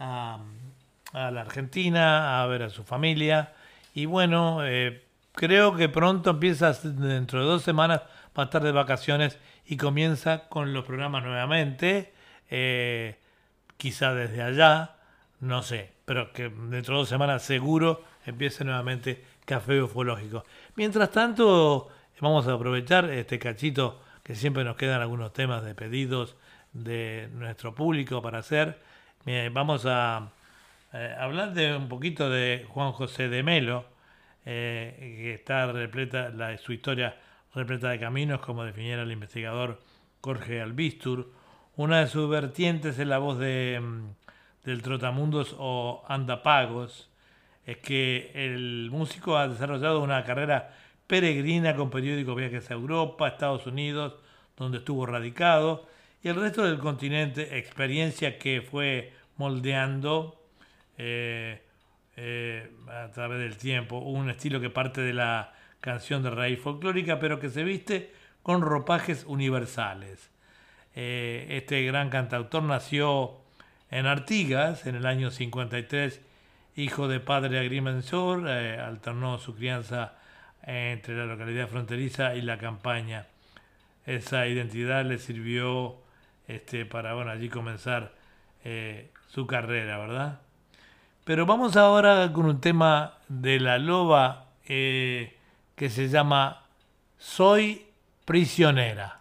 a, a la Argentina a ver a su familia. Y bueno, eh, creo que pronto empieza, dentro de dos semanas, va a estar de vacaciones y comienza con los programas nuevamente. Eh, quizá desde allá, no sé, pero que dentro de dos semanas seguro empiece nuevamente Café Ufológico. Mientras tanto, vamos a aprovechar este cachito que siempre nos quedan algunos temas de pedidos de nuestro público para hacer. Vamos a eh, hablar de un poquito de Juan José de Melo, eh, que está repleta, la, su historia repleta de caminos, como definiera el investigador Jorge Albistur. Una de sus vertientes es la voz de, mm, del Trotamundos o Andapagos, es que el músico ha desarrollado una carrera peregrina con periódicos viajes a Europa, Estados Unidos, donde estuvo radicado, y el resto del continente, experiencia que fue moldeando eh, eh, a través del tiempo, un estilo que parte de la canción de raíz folclórica, pero que se viste con ropajes universales. Eh, este gran cantautor nació en Artigas en el año 53, hijo de padre agrimensor, eh, alternó su crianza entre la localidad fronteriza y la campaña. Esa identidad le sirvió este, para bueno, allí comenzar eh, su carrera, ¿verdad? Pero vamos ahora con un tema de la loba que se llama Soy prisionera.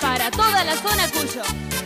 Para toda la zona Cuyo.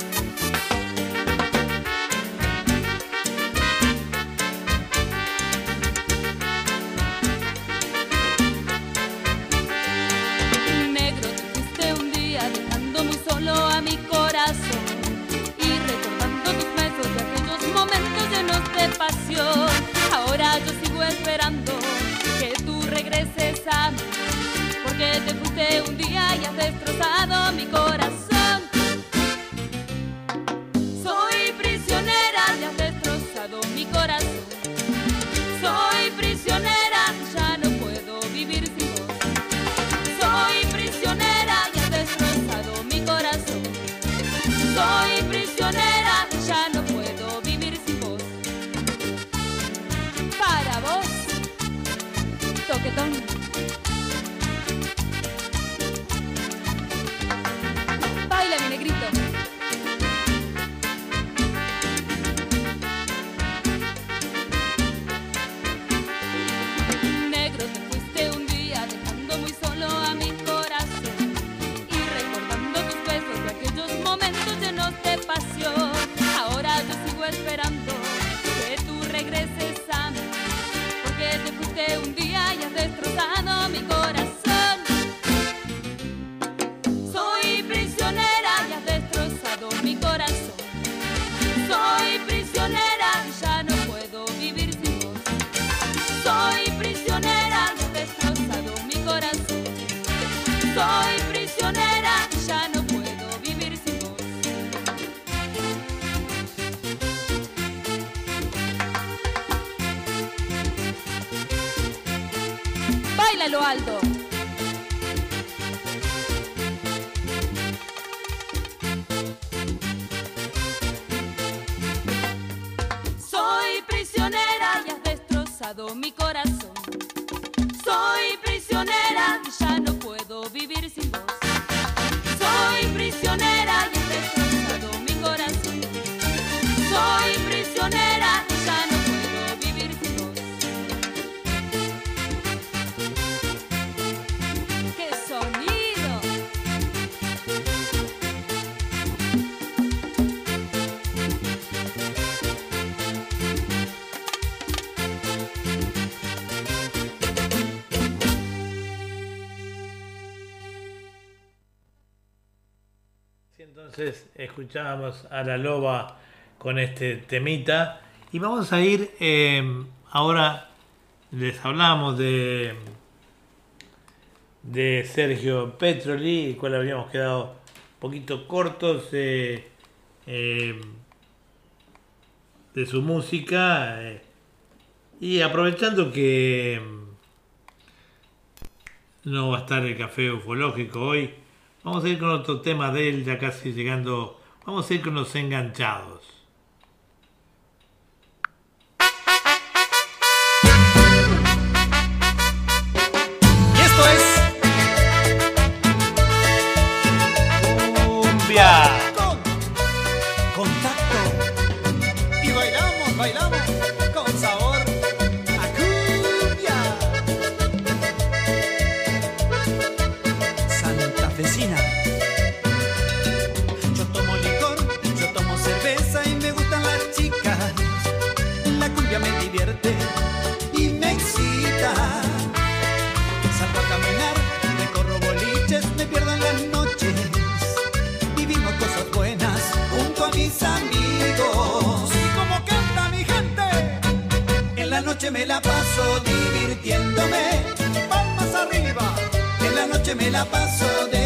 Escuchábamos a la loba con este temita. Y vamos a ir eh, ahora les hablamos de de Sergio Petroli, el cual habíamos quedado un poquito cortos de, de su música eh, y aprovechando que no va a estar el café ufológico hoy, vamos a ir con otro tema de él, ya casi llegando, vamos a ir con los enganchados. Me y me excita. Salgo a caminar, recorro boliches, me pierdo en las noches. Vivimos cosas buenas junto a mis amigos. Y como canta mi gente, en la noche me la paso divirtiéndome. Palmas arriba, en la noche me la paso delirándome.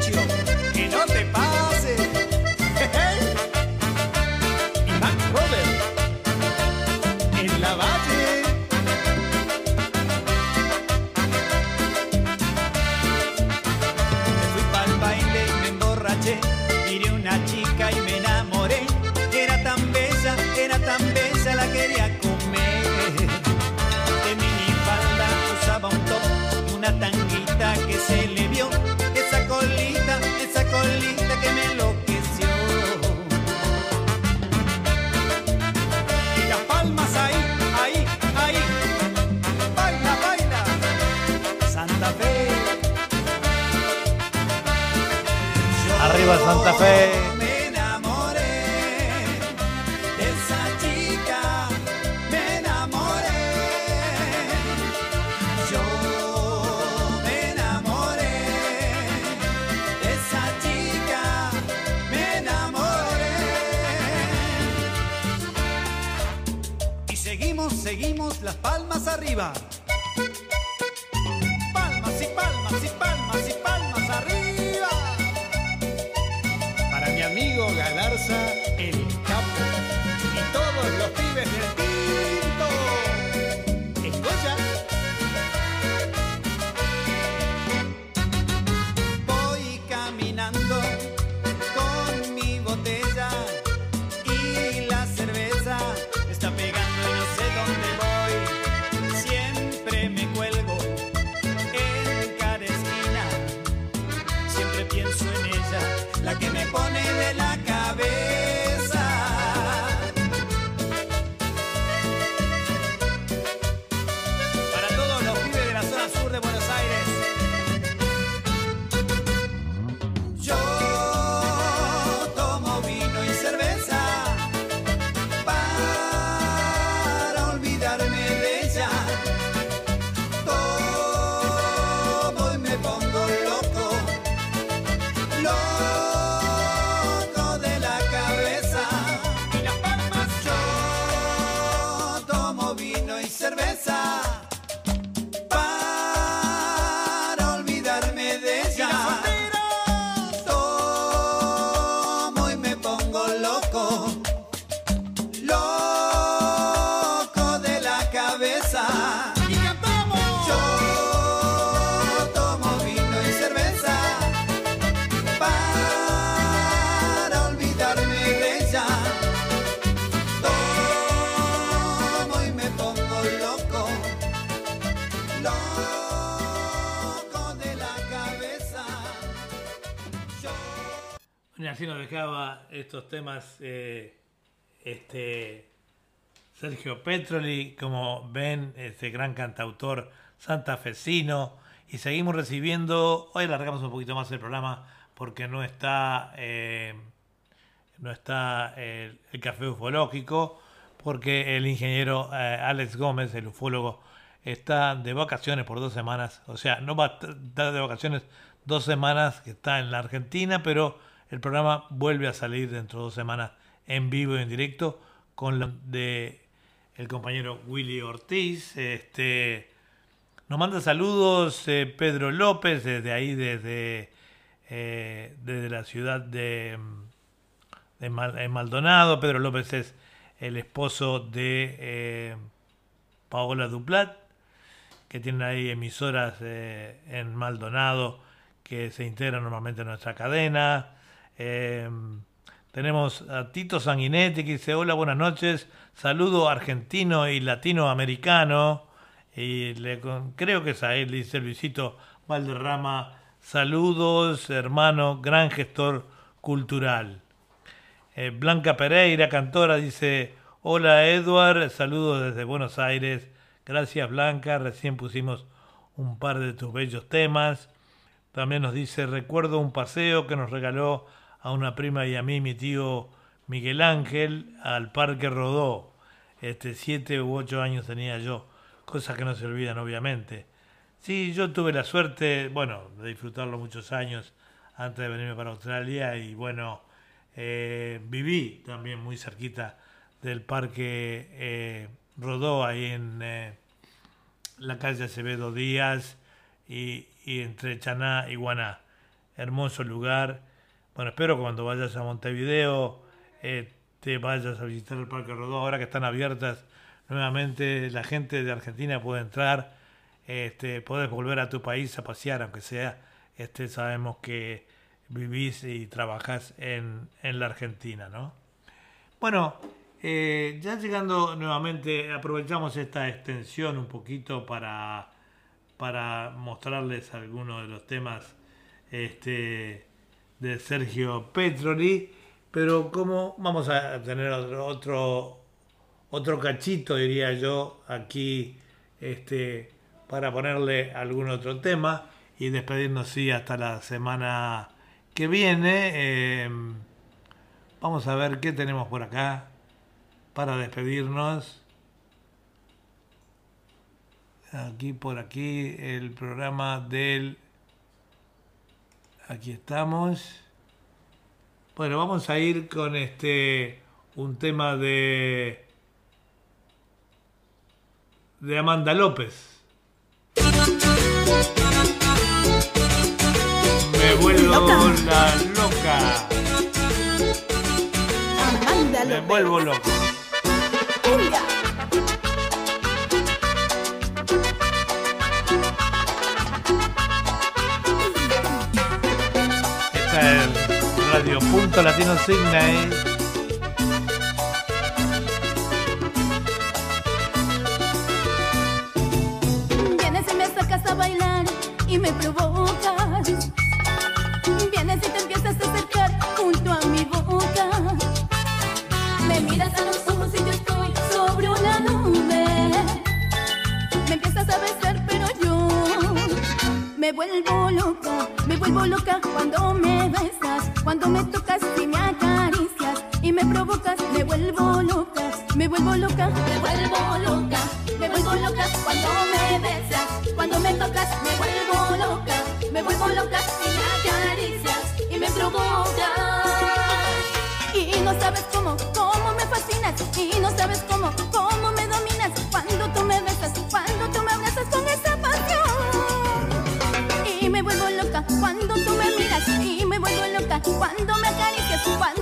tanguita que se le vio. Esa colita, esa colita que me enloqueció. Y las palmas ahí, ahí, ahí. Baila, baila. Santa Fe. Arriba Santa Fe. Estos temas eh, este Sergio Petroli, como ven, este gran cantautor santafesino. Y seguimos recibiendo, hoy alargamos un poquito más el programa porque no está, eh, no está el, el café ufológico, porque el ingeniero eh, Alex Gómez, el ufólogo, está de vacaciones por dos semanas. O sea, no va a estar de vacaciones dos semanas que está en la Argentina, pero el programa vuelve a salir dentro de dos semanas en vivo y en directo con de el compañero Willy Ortiz. Este, nos manda saludos eh, Pedro López desde ahí, desde, eh, desde la ciudad de, de Mal- de Maldonado. Pedro López es el esposo de eh, Paola Duplat, que tiene ahí emisoras en Maldonado que se integran normalmente en nuestra cadena. Eh, tenemos a Tito Sanguinetti que dice, hola, buenas noches, saludo argentino y latinoamericano. Y le, creo que es a él, dice Luisito Valderrama, saludos, hermano, gran gestor cultural. Eh, Blanca Pereira, cantora, dice, hola Edward, saludos desde Buenos Aires. Gracias Blanca, recién pusimos un par de tus bellos temas. También nos dice, recuerdo un paseo que nos regaló a una prima y a mí mi tío Miguel Ángel al Parque Rodó. Este, siete u ocho años tenía yo, cosas que no se olvidan obviamente. Sí, yo tuve la suerte, bueno, de disfrutarlo muchos años antes de venirme para Australia y bueno, eh, viví también muy cerquita del Parque eh, Rodó, ahí en eh, la calle Acevedo Díaz y, y entre Chaná y Guaná. Hermoso lugar. Bueno, espero que cuando vayas a Montevideo eh, te vayas a visitar el Parque Rodó. Ahora que están abiertas nuevamente, la gente de Argentina puede entrar. Este, podés volver a tu país a pasear, aunque sea. Este, sabemos que vivís y trabajás en, en la Argentina, ¿no? Bueno, eh, ya llegando nuevamente, aprovechamos esta extensión un poquito para, para mostrarles algunos de los temas este, de Sergio Petroli, pero como vamos a tener otro, otro, otro cachito, diría yo, aquí este, para ponerle algún otro tema y despedirnos sí hasta la semana que viene. Eh, vamos a ver qué tenemos por acá para despedirnos. Aquí por aquí el programa del... Aquí estamos. Bueno, vamos a ir con este un tema de de Amanda López. Me vuelvo la loca. Amanda Me vuelvo loco. Latino Sydney. Vienes y me sacas a bailar y me provocas. Vienes y te empiezas a acercar junto a mi boca. Me miras a los ojos y yo estoy sobre una nube. Me empiezas a besar, pero yo me vuelvo loca, me vuelvo loca cuando me besas, cuando me tocas y me acaricias y me provocas, me vuelvo loca, me vuelvo loca, me vuelvo loca, me vuelvo loca cuando me besas, cuando me tocas, me vuelvo loca, me vuelvo loca y me acaricias y me provocas. Y no sabes cómo, cómo me fascinas y no sabes cómo, cómo cuando me acaricias, cuando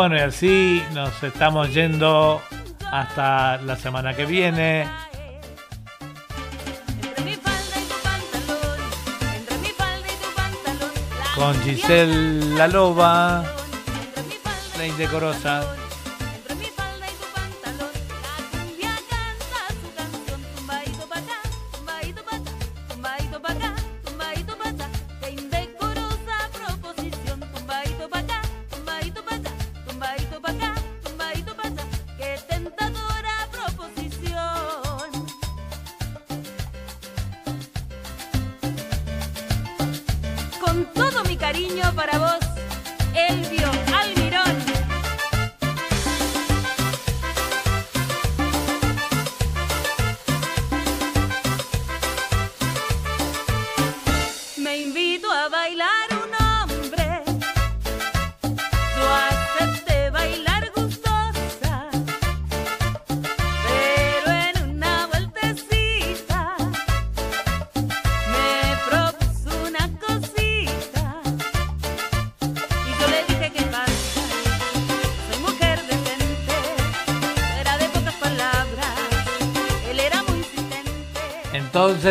Bueno, y así nos estamos yendo hasta la semana que viene. Con Giselle La Loba, la indecorosa.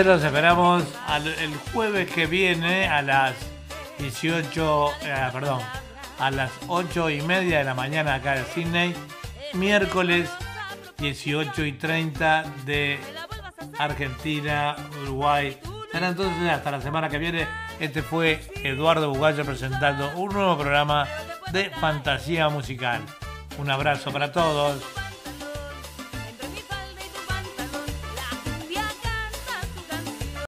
Los esperamos el jueves que viene a las 18, eh, perdón, a las 8 y media de la mañana acá en Sydney. Miércoles 18 y 30 de Argentina, Uruguay. Será entonces hasta la semana que viene. Este fue Eduardo Bugallo presentando un nuevo programa de fantasía musical. Un abrazo para todos.